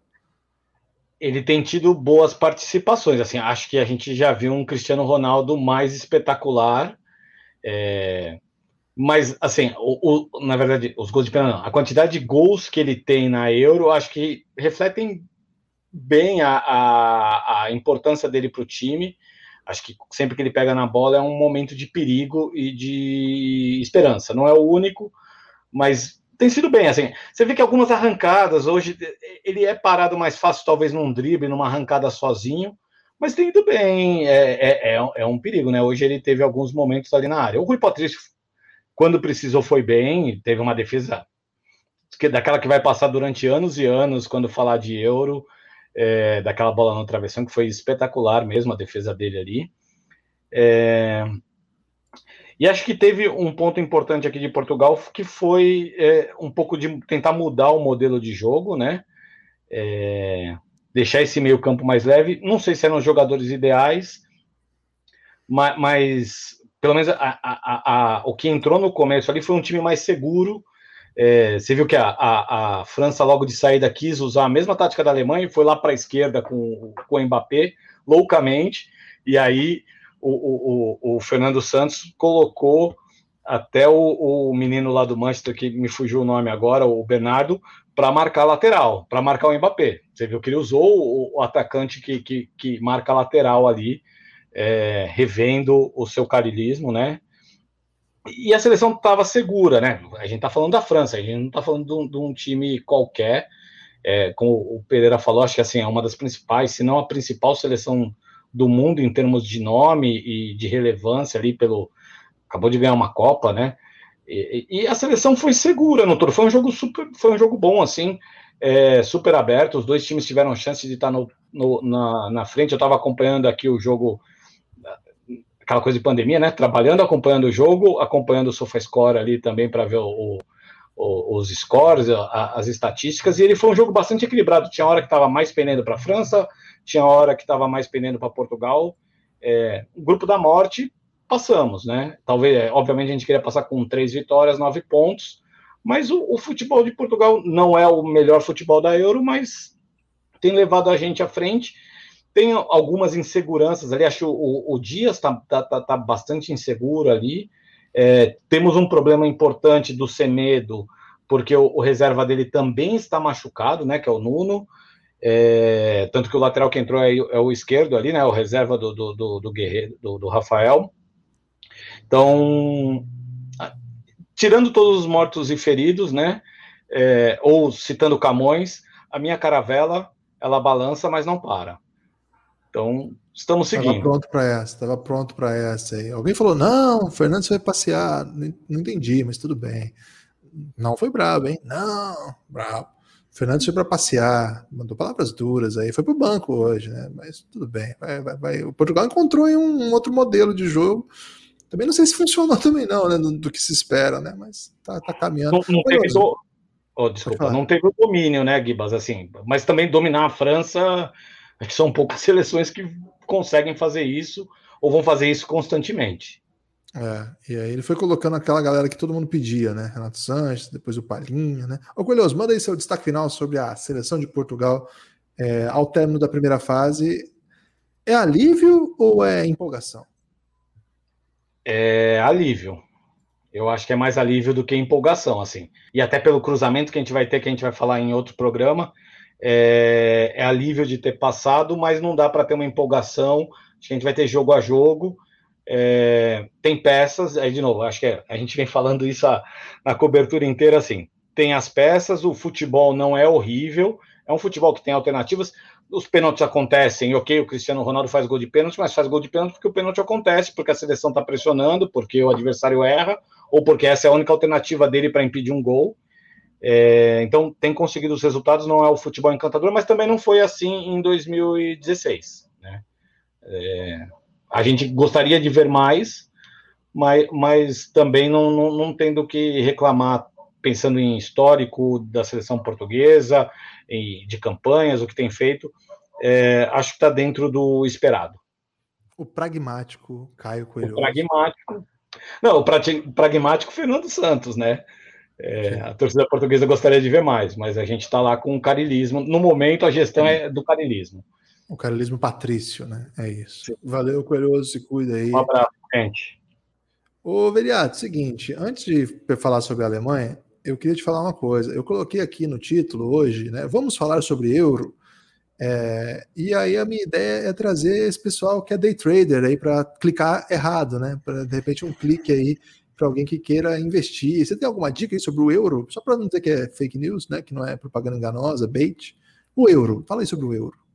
Ele tem tido boas participações, assim, acho que a gente já viu um Cristiano Ronaldo mais espetacular, é... mas, assim, o, o, na verdade, os gols de pênalti, não, a quantidade de gols que ele tem na Euro, acho que refletem bem a, a, a importância dele para o time. Acho que sempre que ele pega na bola é um momento de perigo e de esperança. Não é o único, mas tem sido bem. Assim, você vê que algumas arrancadas hoje ele é parado mais fácil, talvez num drible, numa arrancada sozinho, mas tem ido bem. É, é, é, é um perigo, né? Hoje ele teve alguns momentos ali na área. O Rui Patrício, quando precisou, foi bem. Teve uma defesa que, daquela que vai passar durante anos e anos quando falar de Euro é, daquela bola no travessão, que foi espetacular mesmo a defesa dele ali. É, e acho que teve um ponto importante aqui de Portugal, que foi é, um pouco de tentar mudar o modelo de jogo, né? É, deixar esse meio campo mais leve. Não sei se eram os jogadores ideais, mas, mas pelo menos a, a, a, o que entrou no começo ali foi um time mais seguro, é, você viu que a, a, a, França, logo de saída, quis usar a mesma tática da Alemanha e foi lá para a esquerda com, com o Mbappé, loucamente, e aí o, o, o Fernando Santos colocou até o, o, menino lá do Manchester, que me fugiu o nome agora, o Bernardo, para marcar lateral, para marcar o Mbappé. Você viu que ele usou o, atacante que, que, que, marca lateral ali, é, revendo o seu carilismo, né? E a seleção estava segura, né? A gente está falando da França, a gente não está falando de um, de um, time qualquer. É, como o Pereira falou, acho que assim, é uma das principais, se não a principal seleção do mundo em termos de nome e de relevância ali pelo. Acabou de ganhar uma Copa, né? E, e a seleção foi segura no todo. Foi um jogo super, foi um jogo bom, assim, é, super aberto. Os dois times tiveram chance de estar no, no na, na frente. Eu estava acompanhando aqui o jogo aquela coisa de pandemia, né? Trabalhando, acompanhando o jogo, acompanhando o SofaScore ali também para ver o, o, os scores, a, as estatísticas, e ele foi um jogo bastante equilibrado. Tinha hora que estava mais pendendo para a França, tinha hora que estava mais pendendo para Portugal. É, o grupo da morte, passamos, né? Talvez, é, obviamente, a gente queria passar com três vitórias, nove pontos, mas o, o futebol de Portugal não é o melhor futebol da Euro, mas tem levado a gente à frente tem algumas inseguranças ali. Acho o, o Dias está tá, tá, tá, bastante inseguro ali. É, temos um problema importante do Semedo, porque o, o, reserva dele também está machucado, né? Que é o Nuno. É, tanto que o lateral que entrou é, é, o esquerdo ali, né? O reserva do, do, do, do Guerreiro, do, do Rafael. Então, tirando todos os mortos e feridos, né? É, ou citando Camões, a minha caravela ela balança, mas não para. Então, estamos seguindo. Estava pronto para essa, estava pronto para essa aí. Alguém falou: não, o Fernandes vai passear. Não, não entendi, mas tudo bem. Não foi brabo, hein? Não, brabo. O Fernandes foi para passear, mandou palavras duras aí, foi para o banco hoje, né? Mas tudo bem. Vai, vai, vai. O Portugal encontrou um, outro modelo de jogo. Também não sei se funcionou também, não, né? Do, do que se espera, né? Mas tá, tá caminhando. Não, não teve do... oh, desculpa, não teve o domínio, né, Gibas? Assim, mas também dominar a França Acho que são poucas seleções que conseguem fazer isso ou vão fazer isso constantemente. É, e aí ele foi colocando aquela galera que todo mundo pedia, né? Renato Sanches, depois o Palhinha, né? Ô Coelhoso, manda aí seu destaque final sobre a seleção de Portugal é, ao término da primeira fase. É alívio ou é empolgação? É alívio. Eu acho que é mais alívio do que empolgação, assim. E até pelo cruzamento que a gente vai ter, que a gente vai falar em outro programa, é, é alívio de ter passado, mas não dá para ter uma empolgação. Acho que a gente vai ter jogo a jogo. É, tem peças, aí de novo, acho que é, a gente vem falando isso a, na cobertura inteira assim. Tem as peças, o futebol não é horrível, é um futebol que tem alternativas. Os pênaltis acontecem, ok, o Cristiano Ronaldo faz gol de pênalti, mas faz gol de pênalti porque o pênalti acontece, porque a seleção está pressionando, porque o adversário erra, ou porque essa é a única alternativa dele para impedir um gol. É, então tem conseguido os resultados, não é o futebol encantador, mas também não foi assim em 2016. Né? É, a gente gostaria de ver mais, mas, mas também não, não, não tendo que reclamar, pensando em histórico da seleção portuguesa, e de campanhas, o que tem feito, é, acho que está dentro do esperado. O pragmático Caio Coelho. O pragmático. Não, o pragmático Fernando Santos, né? É, a torcida portuguesa gostaria de ver mais, mas a gente está lá com o carilismo. No momento, a gestão é do carilismo. O carilismo patrício, né? É isso. Sim. Valeu, Coelhoso, se cuida aí. Um abraço, gente. Ô, Veriato, seguinte, antes de falar sobre a Alemanha, eu queria te falar uma coisa. Eu coloquei aqui no título hoje, né? Vamos falar sobre euro. É, e aí a minha ideia é trazer esse pessoal que é day trader aí para clicar errado, né? Para de repente um clique aí para alguém que queira investir. Você tem alguma dica aí sobre o euro? Só para não dizer que é fake news, né? Que não é propaganda enganosa, bait. O euro. Fala aí sobre o euro.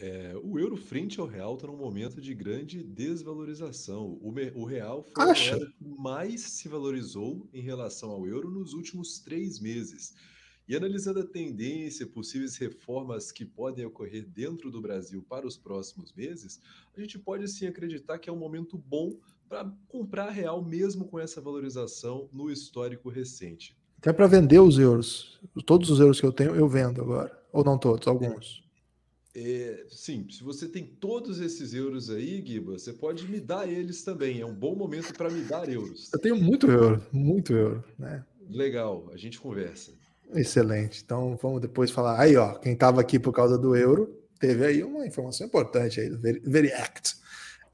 É, o euro frente ao real está num momento de grande desvalorização. O, o real foi Acha? o que mais se valorizou em relação ao euro nos últimos três meses. E analisando a tendência, possíveis reformas que podem ocorrer dentro do Brasil para os próximos meses, a gente pode sim acreditar que é um momento bom para comprar real mesmo com essa valorização no histórico recente. Até para vender os euros. Todos os euros que eu tenho, eu vendo agora. Ou não todos, alguns. É, sim, se você tem todos esses euros aí, Giba, você pode me dar eles também. É um bom momento para me dar euros. Eu tenho muito euro, muito euro, né? Legal, a gente conversa. Excelente. Então vamos depois falar. Aí, ó, quem estava aqui por causa do euro, teve aí uma informação importante aí do Veriact.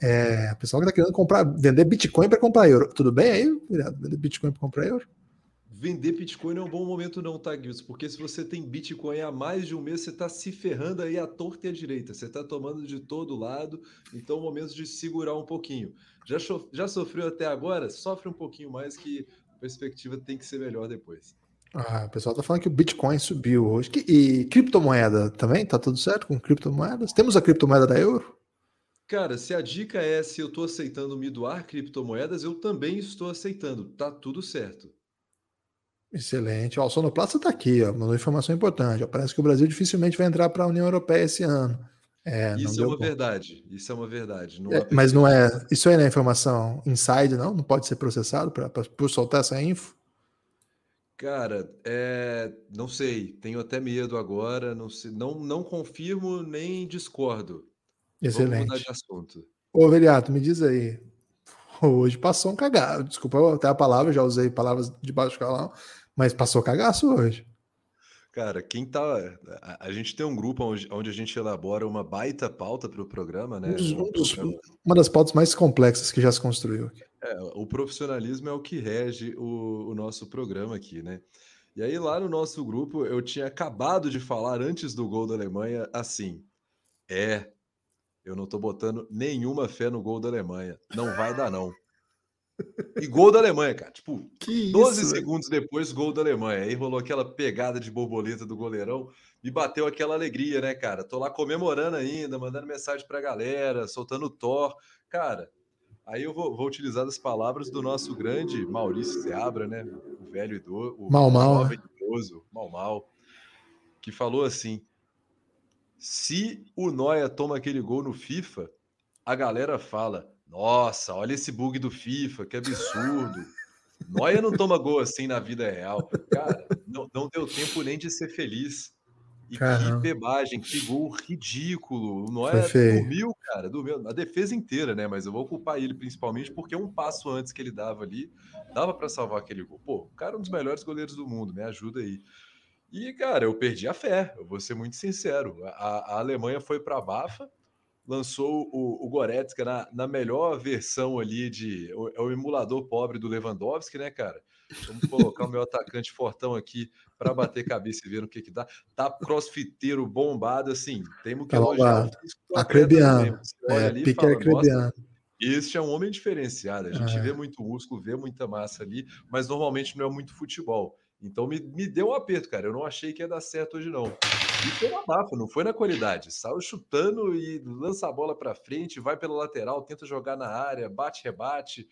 É, o pessoal que está querendo comprar, vender Bitcoin para comprar euro. Tudo bem aí, Vender Bitcoin para comprar euro? Vender Bitcoin não é um bom momento, não, tá, Gilson? Porque se você tem Bitcoin há mais de um mês, você está se ferrando aí à torta e à direita. Você está tomando de todo lado, então é o momento de segurar um pouquinho. Já, já sofreu até agora? Sofre um pouquinho mais, que a perspectiva tem que ser melhor depois. Ah, o pessoal tá falando que o Bitcoin subiu hoje. E criptomoeda também? Tá tudo certo com criptomoedas? Temos a criptomoeda da euro? Cara, se a dica é se eu estou aceitando me doar criptomoedas, eu também estou aceitando. Tá tudo certo. Excelente. Ó, o Sonoplasta está aqui, ó, uma informação importante. Ó, parece que o Brasil dificilmente vai entrar para a União Europeia esse ano. É, isso é uma verdade. Isso é uma verdade. Não é, mas não é. Isso aí não é informação inside, não? Não pode ser processado pra, pra, por soltar essa info? Cara, é, não sei. Tenho até medo agora. Não, sei, não, não confirmo nem discordo. Excelente. Vamos mudar de assunto. Ô, Veliato, me diz aí. Hoje passou um cagado. Desculpa até a palavra, já usei palavras de baixo calão. Mas passou cagaço hoje. Cara, quem tá. A, a, gente tem um grupo onde, onde a gente elabora uma baita pauta para o programa, né? Um um dos, uma das pautas mais complexas que já se construiu. É, o profissionalismo é o que rege o, o nosso programa aqui, né? E aí, lá no nosso grupo, eu tinha acabado de falar antes do gol da Alemanha assim: é, eu não tô botando nenhuma fé no gol da Alemanha. Não vai dar, não. E gol da Alemanha, cara. Tipo, que 12 isso, segundos depois, gol da Alemanha. Aí rolou aquela pegada de borboleta do goleirão. Me bateu aquela alegria, né, cara? Tô lá comemorando ainda, mandando mensagem pra galera, soltando Thor. Cara, aí eu vou, vou utilizar as palavras do nosso grande Maurício Seabra, né? O velho idoso, o mal, mal, jovem né? idoso, mal, mal, que falou assim: se o Noia toma aquele gol no FIFA, a galera fala nossa, olha esse bug do FIFA, que absurdo. Noia não toma gol assim na vida real. Cara, não, não deu tempo nem de ser feliz. E Caramba. que bebagem, que gol ridículo. O Noia dormiu, cara, dormiu. A defesa inteira, né? Mas eu vou culpar ele principalmente porque um passo antes que ele dava ali, dava para salvar aquele gol. Pô, o cara é um dos melhores goleiros do mundo, me ajuda aí. E, cara, eu perdi a fé, eu vou ser muito sincero. A, a Alemanha foi para a Bafa, lançou o, o Goretzka na, na melhor versão ali de. É o emulador pobre do Lewandowski, né, cara? Vamos colocar o meu atacante fortão aqui para bater cabeça e ver no que que dá. Tá crossfiteiro bombado, assim. Temos que elogiar. Acrebiano. É, pique acrebiano. Este é um homem diferenciado. A gente é. vê muito músculo, vê muita massa ali, mas normalmente não é muito futebol. Então me, me deu um aperto, cara. Eu não achei que ia dar certo hoje, não. E foi uma bafa, não foi na qualidade. Saiu chutando e lança a bola para frente, vai pela lateral, tenta jogar na área, bate, rebate.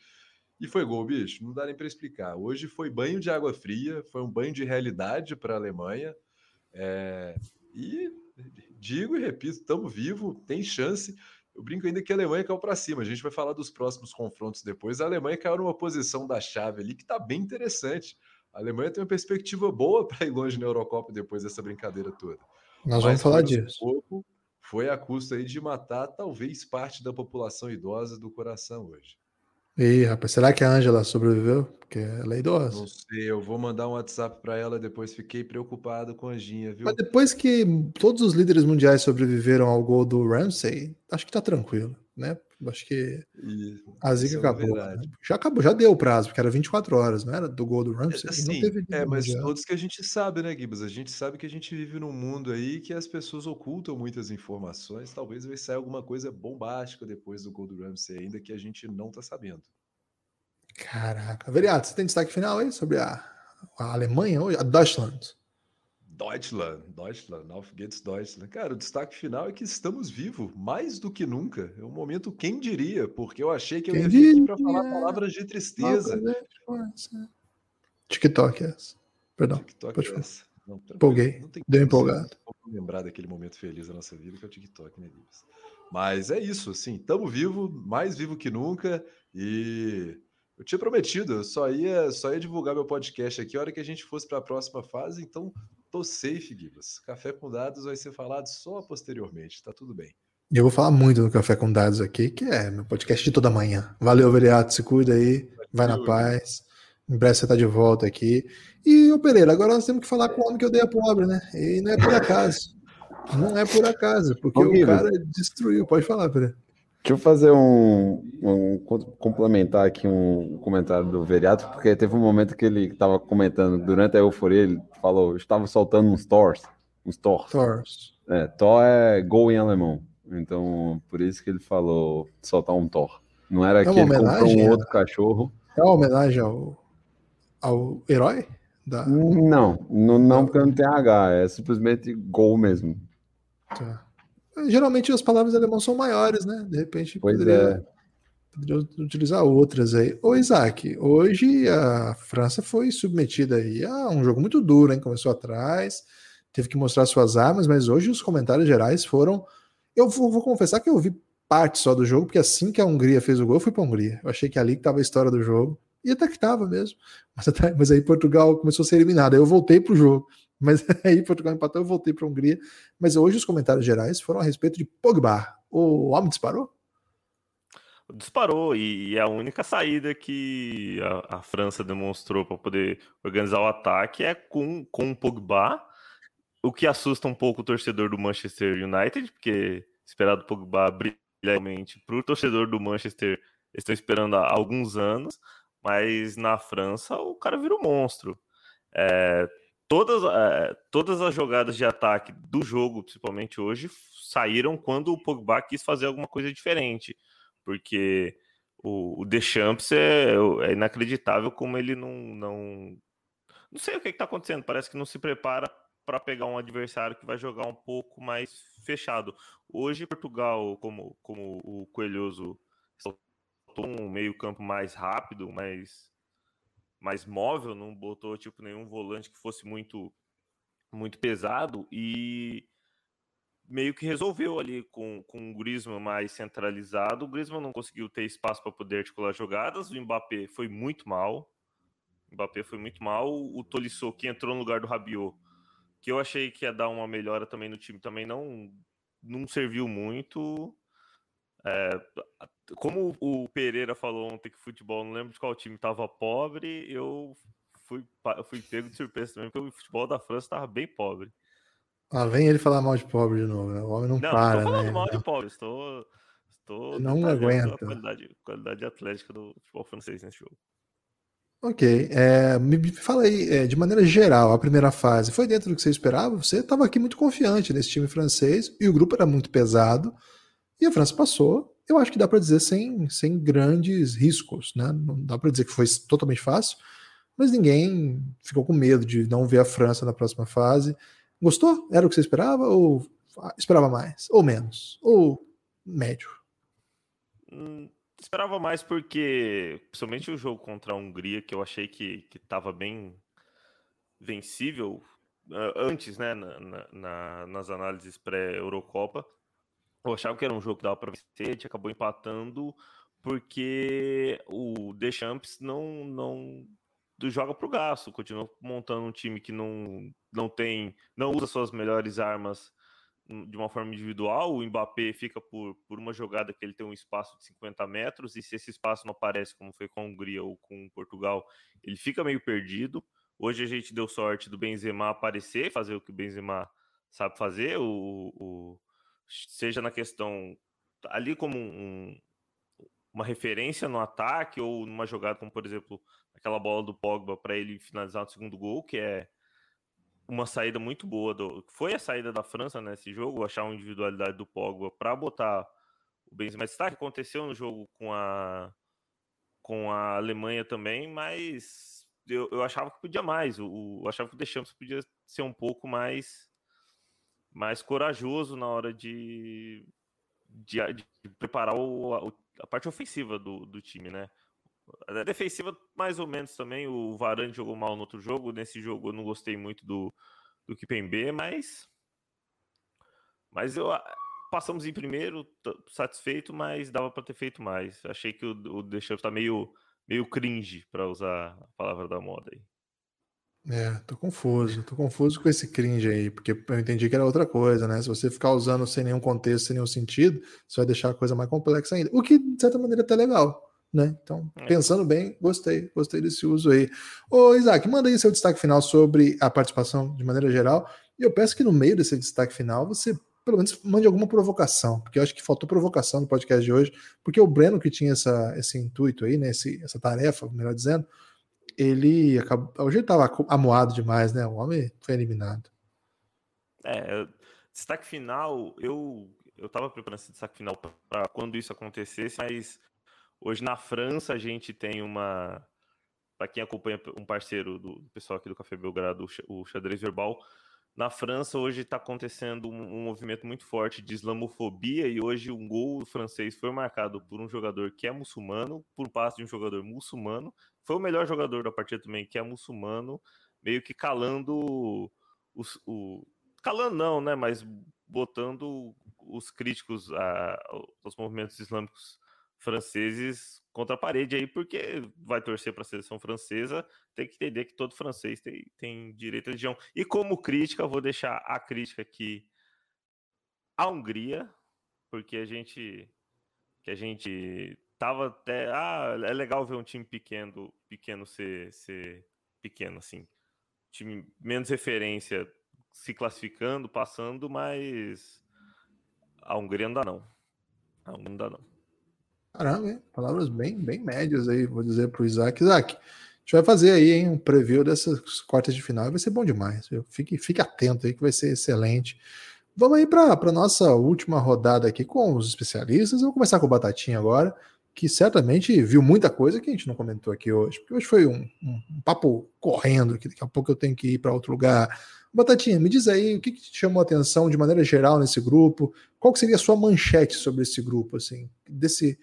E foi gol, bicho. Não dá nem para explicar. Hoje foi banho de água fria, foi um banho de realidade para a Alemanha. É... E digo e repito, estamos vivos, tem chance. Eu brinco ainda que a Alemanha caiu para cima. A gente vai falar dos próximos confrontos depois. A Alemanha caiu numa posição da chave ali que está bem interessante. A Alemanha tem uma perspectiva boa para ir longe na Eurocopa depois dessa brincadeira toda. Nós Mas vamos falar disso. Pouco, foi a custa aí de matar talvez parte da população idosa do coração hoje. Ih, rapaz, será que a Ângela sobreviveu? Porque ela é idosa. Não sei, eu vou mandar um WhatsApp para ela depois. Fiquei preocupado com a Anjinha, viu? Mas depois que todos os líderes mundiais sobreviveram ao gol do Ramsey, acho que tá tranquilo, né? Acho que e, a zica é acabou. Né? Já acabou, já deu o prazo, porque era 24 horas, não era? Do gol do Ramsey. É, assim, é mas mundial. todos que a gente sabe, né, Gibas? A gente sabe que a gente vive num mundo aí que as pessoas ocultam muitas informações. Talvez vai sair alguma coisa bombástica depois do gol do Ramsey, ainda que a gente não tá sabendo. Caraca. Vereado, você tem destaque final aí sobre a, a Alemanha hoje? A Deutschland? Deutschland, Deutschland, auf geht's Deutschland. Cara, o destaque final é que estamos vivos, mais do que nunca. É um momento, quem diria? Porque eu achei que eu quem ia vir aqui para falar palavras de tristeza. TikTok é essa. Perdão. TikTok pode é essa. Não, Empolguei. Não tem Deu empolgado. lembrar daquele momento feliz da nossa vida que é o TikTok, né, Livres? Mas é isso, assim, estamos vivos, mais vivo que nunca e eu tinha prometido, eu só ia, só ia divulgar meu podcast aqui a hora que a gente fosse para a próxima fase, então Tô safe, Gibas. Café com dados vai ser falado só posteriormente, tá tudo bem. E eu vou falar muito no Café com Dados aqui, que é meu podcast de toda manhã. Valeu, Veriato, se cuida aí, vai na paz. Em breve você tá de volta aqui. E, ô Pereira, agora nós temos que falar com o homem que odeia pobre, né? E não é por acaso. Não é por acaso, porque ô, o cara destruiu. Pode falar, Pereira. Deixa eu fazer um, um, complementar aqui um comentário do Veriato, porque teve um momento que ele estava comentando durante a euforia, ele falou, estava soltando uns Thors, uns Thors. Thors. É, Thor é gol em alemão. Então, por isso que ele falou soltar um Thor. Não era é que ele comprou um outro cachorro. É uma homenagem ao, ao herói? Da... Não, não, não porque não tem H, é simplesmente gol mesmo. Tá. Geralmente as palavras alemão são maiores, né? De repente pois poderia, é. poderia utilizar outras aí. Ô Isaac, hoje a França foi submetida aí a um jogo muito duro, hein? Começou atrás, teve que mostrar suas armas, mas hoje os comentários gerais foram. Eu vou, vou confessar que eu vi parte só do jogo, porque assim que a Hungria fez o gol, eu fui para a Hungria. Eu achei que ali que estava a história do jogo. E até que estava mesmo. Mas, mas aí Portugal começou a ser eliminado. Aí eu voltei para o jogo. Mas aí Portugal empatou, eu voltei para a Hungria. Mas hoje os comentários gerais foram a respeito de Pogba. O homem disparou? Disparou, e é a única saída que a, a França demonstrou para poder organizar o ataque é com, com o Pogba, o que assusta um pouco o torcedor do Manchester United, porque esperado o Pogba brilhantemente para o torcedor do Manchester, estão esperando há alguns anos, mas na França o cara vira um monstro. É, todas, é, todas as jogadas de ataque do jogo, principalmente hoje, saíram quando o Pogba quis fazer alguma coisa diferente, porque o, o Deschamps é, é, inacreditável como ele não, não. Não sei o que está acontecendo, parece que não se prepara para pegar um adversário que vai jogar um pouco mais fechado. Hoje, Portugal, como, como o Coelhoso um meio-campo mais rápido, mais mais móvel, não botou tipo nenhum volante que fosse muito muito pesado e meio que resolveu ali com, com o Griezmann mais centralizado. O Griezmann não conseguiu ter espaço para poder articular jogadas, o Mbappé foi muito mal. O Mbappé foi muito mal. O Tolisso, que entrou no lugar do Rabiot, que eu achei que ia dar uma melhora também no time, também não, não serviu muito. É, como o Pereira falou ontem que futebol, não lembro de qual time estava pobre, eu fui, fui pego de surpresa também, porque o futebol da França estava bem pobre. Ah, vem ele falar mal de pobre de novo, né? o homem não, não para, estou falando né? mal de pobre, estou, estou não aguenta. A qualidade, qualidade atlética do futebol francês nesse jogo. Ok, é, me fala aí, é, de maneira geral, a primeira fase foi dentro do que você esperava? Você estava aqui muito confiante nesse time francês e o grupo era muito pesado e a França passou eu acho que dá para dizer sem, sem grandes riscos, né? Não dá para dizer que foi totalmente fácil, mas ninguém ficou com medo de não ver a França na próxima fase. Gostou? Era o que você esperava ou esperava mais? Ou menos? Ou médio? Hum, esperava mais porque, principalmente o jogo contra a Hungria, que eu achei que estava bem vencível uh, antes, né, na, na, nas análises pré-Eurocopa. Eu achava que era um jogo que dava para vencer, a gente acabou empatando porque o Deschamps não, não joga para o gasto, continua montando um time que não, não tem, não usa suas melhores armas de uma forma individual, o Mbappé fica por, por uma jogada que ele tem um espaço de 50 metros, e se esse espaço não aparece, como foi com a Hungria ou com Portugal, ele fica meio perdido. Hoje a gente deu sorte do Benzema aparecer, fazer o que o Benzema sabe fazer, o, o seja na questão ali como um, uma referência no ataque ou numa jogada como, por exemplo, aquela bola do Pogba para ele finalizar o segundo gol, que é uma saída muito boa. Do, foi a saída da França nesse jogo, achar uma individualidade do Pogba para botar o Benzema. Está que aconteceu no jogo com a com a Alemanha também, mas eu, eu achava que podia mais. O, eu achava que o Deschamps podia ser um pouco mais mais corajoso na hora de, de, de preparar o, a parte ofensiva do, do time, né? A defensiva, mais ou menos também. O Varane jogou mal no outro jogo. Nesse jogo eu não gostei muito do, do Kipembe, mas. Mas eu passamos em primeiro, satisfeito, mas dava para ter feito mais. Achei que o, o Deschamps tá meio, meio cringe, para usar a palavra da moda aí. É, tô confuso, tô confuso com esse cringe aí, porque eu entendi que era outra coisa, né? Se você ficar usando sem nenhum contexto, sem nenhum sentido, você vai deixar a coisa mais complexa ainda. O que, de certa maneira, é até legal, né? Então, é. pensando bem, gostei, gostei desse uso aí. Ô, Isaac, manda aí seu destaque final sobre a participação de maneira geral. E eu peço que no meio desse destaque final você pelo menos mande alguma provocação, porque eu acho que faltou provocação no podcast de hoje, porque o Breno que tinha essa, esse intuito aí, né, esse, essa tarefa, melhor dizendo, ele acabou. Hoje ele estava amuado demais, né? O homem foi eliminado. É, destaque final, eu eu estava preparando esse destaque final para quando isso acontecesse, mas hoje na França a gente tem uma. Para quem acompanha um parceiro do pessoal aqui do Café Belgrado, o Xadrez Verbal, na França hoje está acontecendo um, um, movimento muito forte de islamofobia e hoje um gol francês foi marcado por um jogador que é muçulmano, por passe de um jogador muçulmano. Foi o melhor jogador da partida também, que é muçulmano, meio que calando os, o calando não, né, mas botando os críticos a, aos movimentos islâmicos franceses contra a parede aí, porque vai torcer para a seleção francesa, tem que entender que todo francês tem, tem direito à religião. E como crítica, vou deixar a crítica aqui à Hungria, porque a gente que a gente tava até, ah, é legal ver um time pequeno, pequeno ser, ser pequeno assim. Time menos referência se classificando, passando, mas a Hungria não dá não. A Hungria não dá não. Caramba, hein? Palavras bem, bem médias aí, vou dizer para o Isaac. Isaac, a gente vai fazer aí hein, um preview dessas quartas de final, vai ser bom demais. Viu? Fique, fique atento aí que vai ser excelente. Vamos aí para a nossa última rodada aqui com os especialistas. Eu vou começar com o Batatinha agora, que certamente viu muita coisa que a gente não comentou aqui hoje, porque hoje foi um, um, um papo correndo, que daqui a pouco eu tenho que ir para outro lugar. Batatinha, me diz aí o que, que te chamou a atenção de maneira geral nesse grupo? Qual seria a sua manchete sobre esse grupo, assim, desse,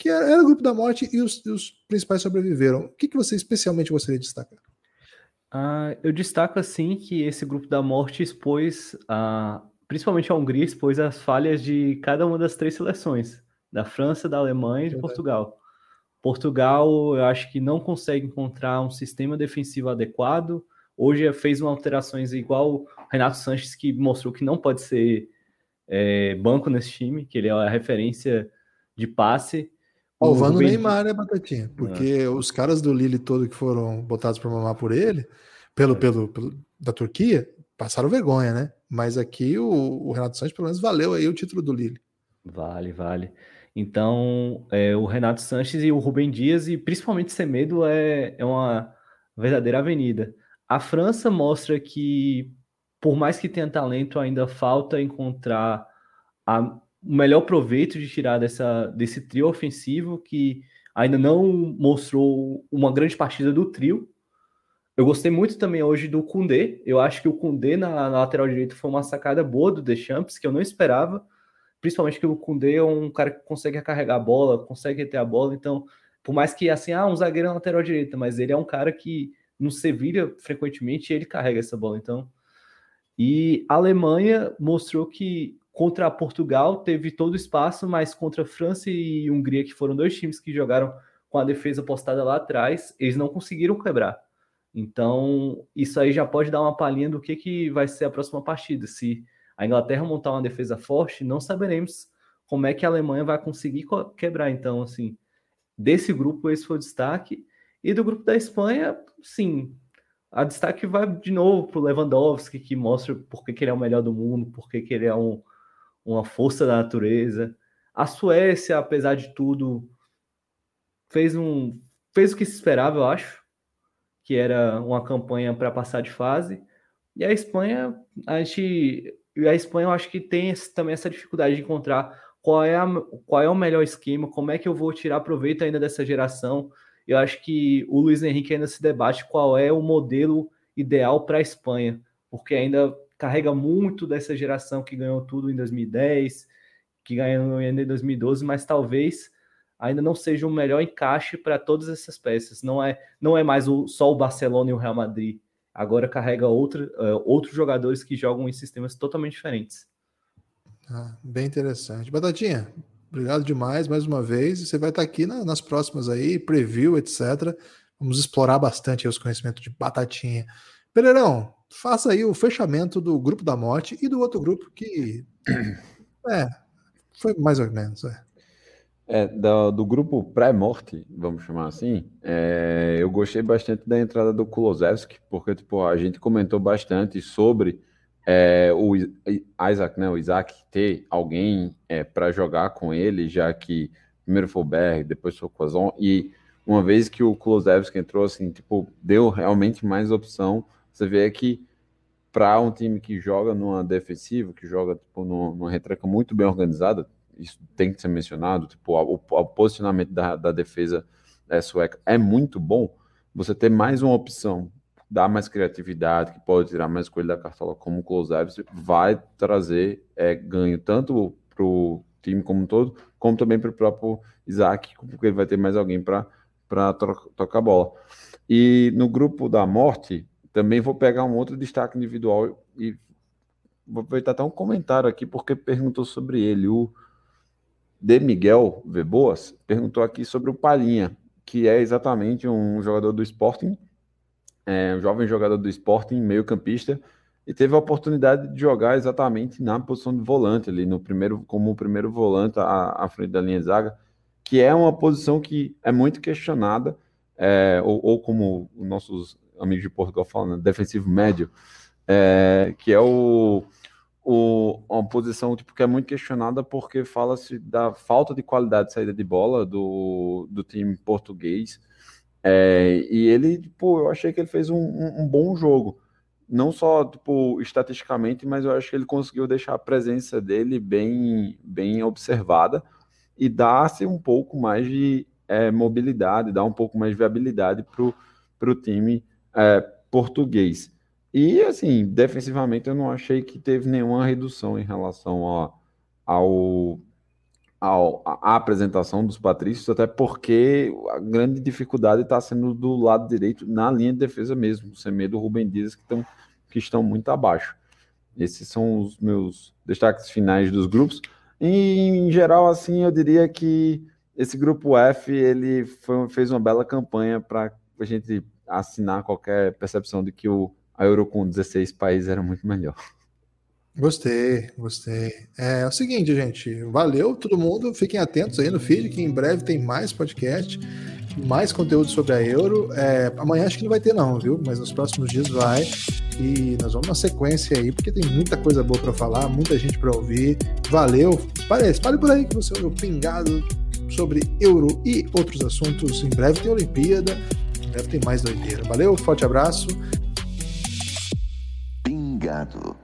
que era o grupo da morte e os, os principais sobreviveram. O que, que você especialmente gostaria de destacar? Uh, eu destaco assim que esse grupo da morte expôs, principalmente a Hungria, expôs as falhas de cada uma das três seleções, da França, da Alemanha e de Portugal. Portugal, eu acho que não consegue encontrar um sistema defensivo adequado. Hoje fez uma alterações igual o Renato Sanches, que mostrou que não pode ser é, banco nesse time, que ele é a referência de passe. Salvando o Neymar, né, Batatinha? Porque é. os caras do Lille todo que foram botados para mamar por ele, pelo, pelo, pelo, da Turquia, passaram vergonha, né? Mas aqui o, o, Renato Sanches, pelo menos, valeu aí o título do Lille. Vale, vale. Então, é, o Renato Sanches e o Rubem Dias, e principalmente Semedo, é, é uma verdadeira avenida. A França mostra que, por mais que tenha talento, ainda falta encontrar a o melhor proveito de tirar dessa, desse trio ofensivo que ainda não mostrou uma grande partida do trio. Eu gostei muito também hoje do Kundê. Eu acho que o Kundê na, na lateral direita foi uma sacada boa do Deschamps, que eu não esperava. Principalmente que o Kundê é um cara que consegue carregar a bola, consegue ter a bola. Então, por mais que assim, ah, um zagueiro na lateral direita, mas ele é um cara que no Sevilha frequentemente ele carrega essa bola. Então, e a Alemanha mostrou que contra Portugal teve todo o espaço, mas contra França e Hungria, que foram dois times que jogaram com a defesa postada lá atrás, eles não conseguiram quebrar. Então, isso aí já pode dar uma palhinha do que, que vai ser a próxima partida. Se a Inglaterra montar uma defesa forte, não saberemos como é que a Alemanha vai conseguir quebrar. Então, assim, desse grupo, esse foi o destaque. E do grupo da Espanha, sim, a destaque vai de novo para o Lewandowski, que mostra por que, ele é o melhor do mundo, por que, que ele é um, uma força da natureza. A Suécia, apesar de tudo, fez um fez o que se esperava, eu acho, que era uma campanha para passar de fase. E a Espanha, a gente, a Espanha eu acho que tem também essa dificuldade de encontrar qual é, a, qual é o melhor esquema, como é que eu vou tirar proveito ainda dessa geração. Eu acho que o Luiz Henrique ainda se debate qual é o modelo ideal para a Espanha, porque ainda carrega muito dessa geração que ganhou tudo em 2010, que ganhou em 2012, mas talvez ainda não seja o melhor encaixe para todas essas peças. Não é, não é mais o, só o Barcelona e o Real Madrid. Agora carrega outro, uh, outros jogadores que jogam em sistemas totalmente diferentes. Ah, bem interessante. Batatinha, obrigado demais mais uma vez. Você vai estar aqui na, nas próximas aí, preview, etc. Vamos explorar bastante os conhecimentos de Batatinha. Pereirão, faça aí o fechamento do grupo da morte e do outro grupo que é, foi mais ou menos. É. É, do, do, grupo pré-morte, vamos chamar assim, é, eu gostei bastante da entrada do Kulosevski, porque tipo, a gente comentou bastante sobre é, o Isaac, né, o Isaac ter alguém é, para jogar com ele, já que primeiro foi o Berg, depois foi o Quazon, e uma vez que o Kulosevski entrou, assim, tipo, deu realmente mais opção você vê que para um time que joga numa defensiva, que joga tipo, numa, numa retranca muito bem organizada, isso tem que ser mencionado, tipo, o, o posicionamento da, da defesa é, sueca é muito bom, você ter mais uma opção, dar mais criatividade, que pode tirar mais coelho da cartola como o Close vai trazer é, ganho tanto para o time como um todo, como também para o próprio Isaac, porque ele vai ter mais alguém para tocar bola. E no grupo da morte, também vou pegar um outro destaque individual e vou aproveitar até um comentário aqui, porque perguntou sobre ele. O De Miguel Veboas perguntou aqui sobre o Palhinha, que é exatamente um jogador do Sporting, é, um jovem jogador do Sporting, meio-campista, e teve a oportunidade de jogar exatamente na posição de volante, ali no primeiro, como o primeiro volante à, à frente da linha de zaga, que é uma posição que é muito questionada, é, ou, ou como nossos amigos de Portugal falam, né? defensivo médio, é, que é o, o, uma posição tipo, que é muito questionada porque fala-se da falta de qualidade de saída de bola do, do time português. É, e ele, tipo, eu achei que ele fez um, um, um, bom jogo. Não só, tipo, estatisticamente, mas eu acho que ele conseguiu deixar a presença dele bem, bem observada e dar-se um pouco mais de é, mobilidade, dar um pouco mais de viabilidade para o time é, português. E, assim, defensivamente eu não achei que teve nenhuma redução em relação a, ao, ao, à apresentação dos patrícios, até porque a grande dificuldade está sendo do lado direito, na linha de defesa mesmo, o Semedo e o Rubem Dias, que, estão que estão muito abaixo. Esses são os meus destaques finais dos grupos. E, em geral, assim, eu diria que esse grupo F ele foi, fez uma bela campanha para a gente assinar qualquer percepção de que o, a Euro com 16 países era muito melhor. Gostei, gostei. É, é, o seguinte, gente. Valeu todo mundo. Fiquem atentos aí no feed, que em breve tem mais podcast, mais conteúdo sobre a Euro. É, amanhã acho que não vai ter, não, viu? Mas nos próximos dias vai. E nós vamos na sequência aí, porque tem muita coisa boa para falar, muita gente para ouvir. Valeu. Espalhe, espalhe por aí que você ouviu pingado sobre Euro e outros assuntos. Em breve tem Olimpíada. Deve ter mais doideira. Valeu, forte abraço. Pingado.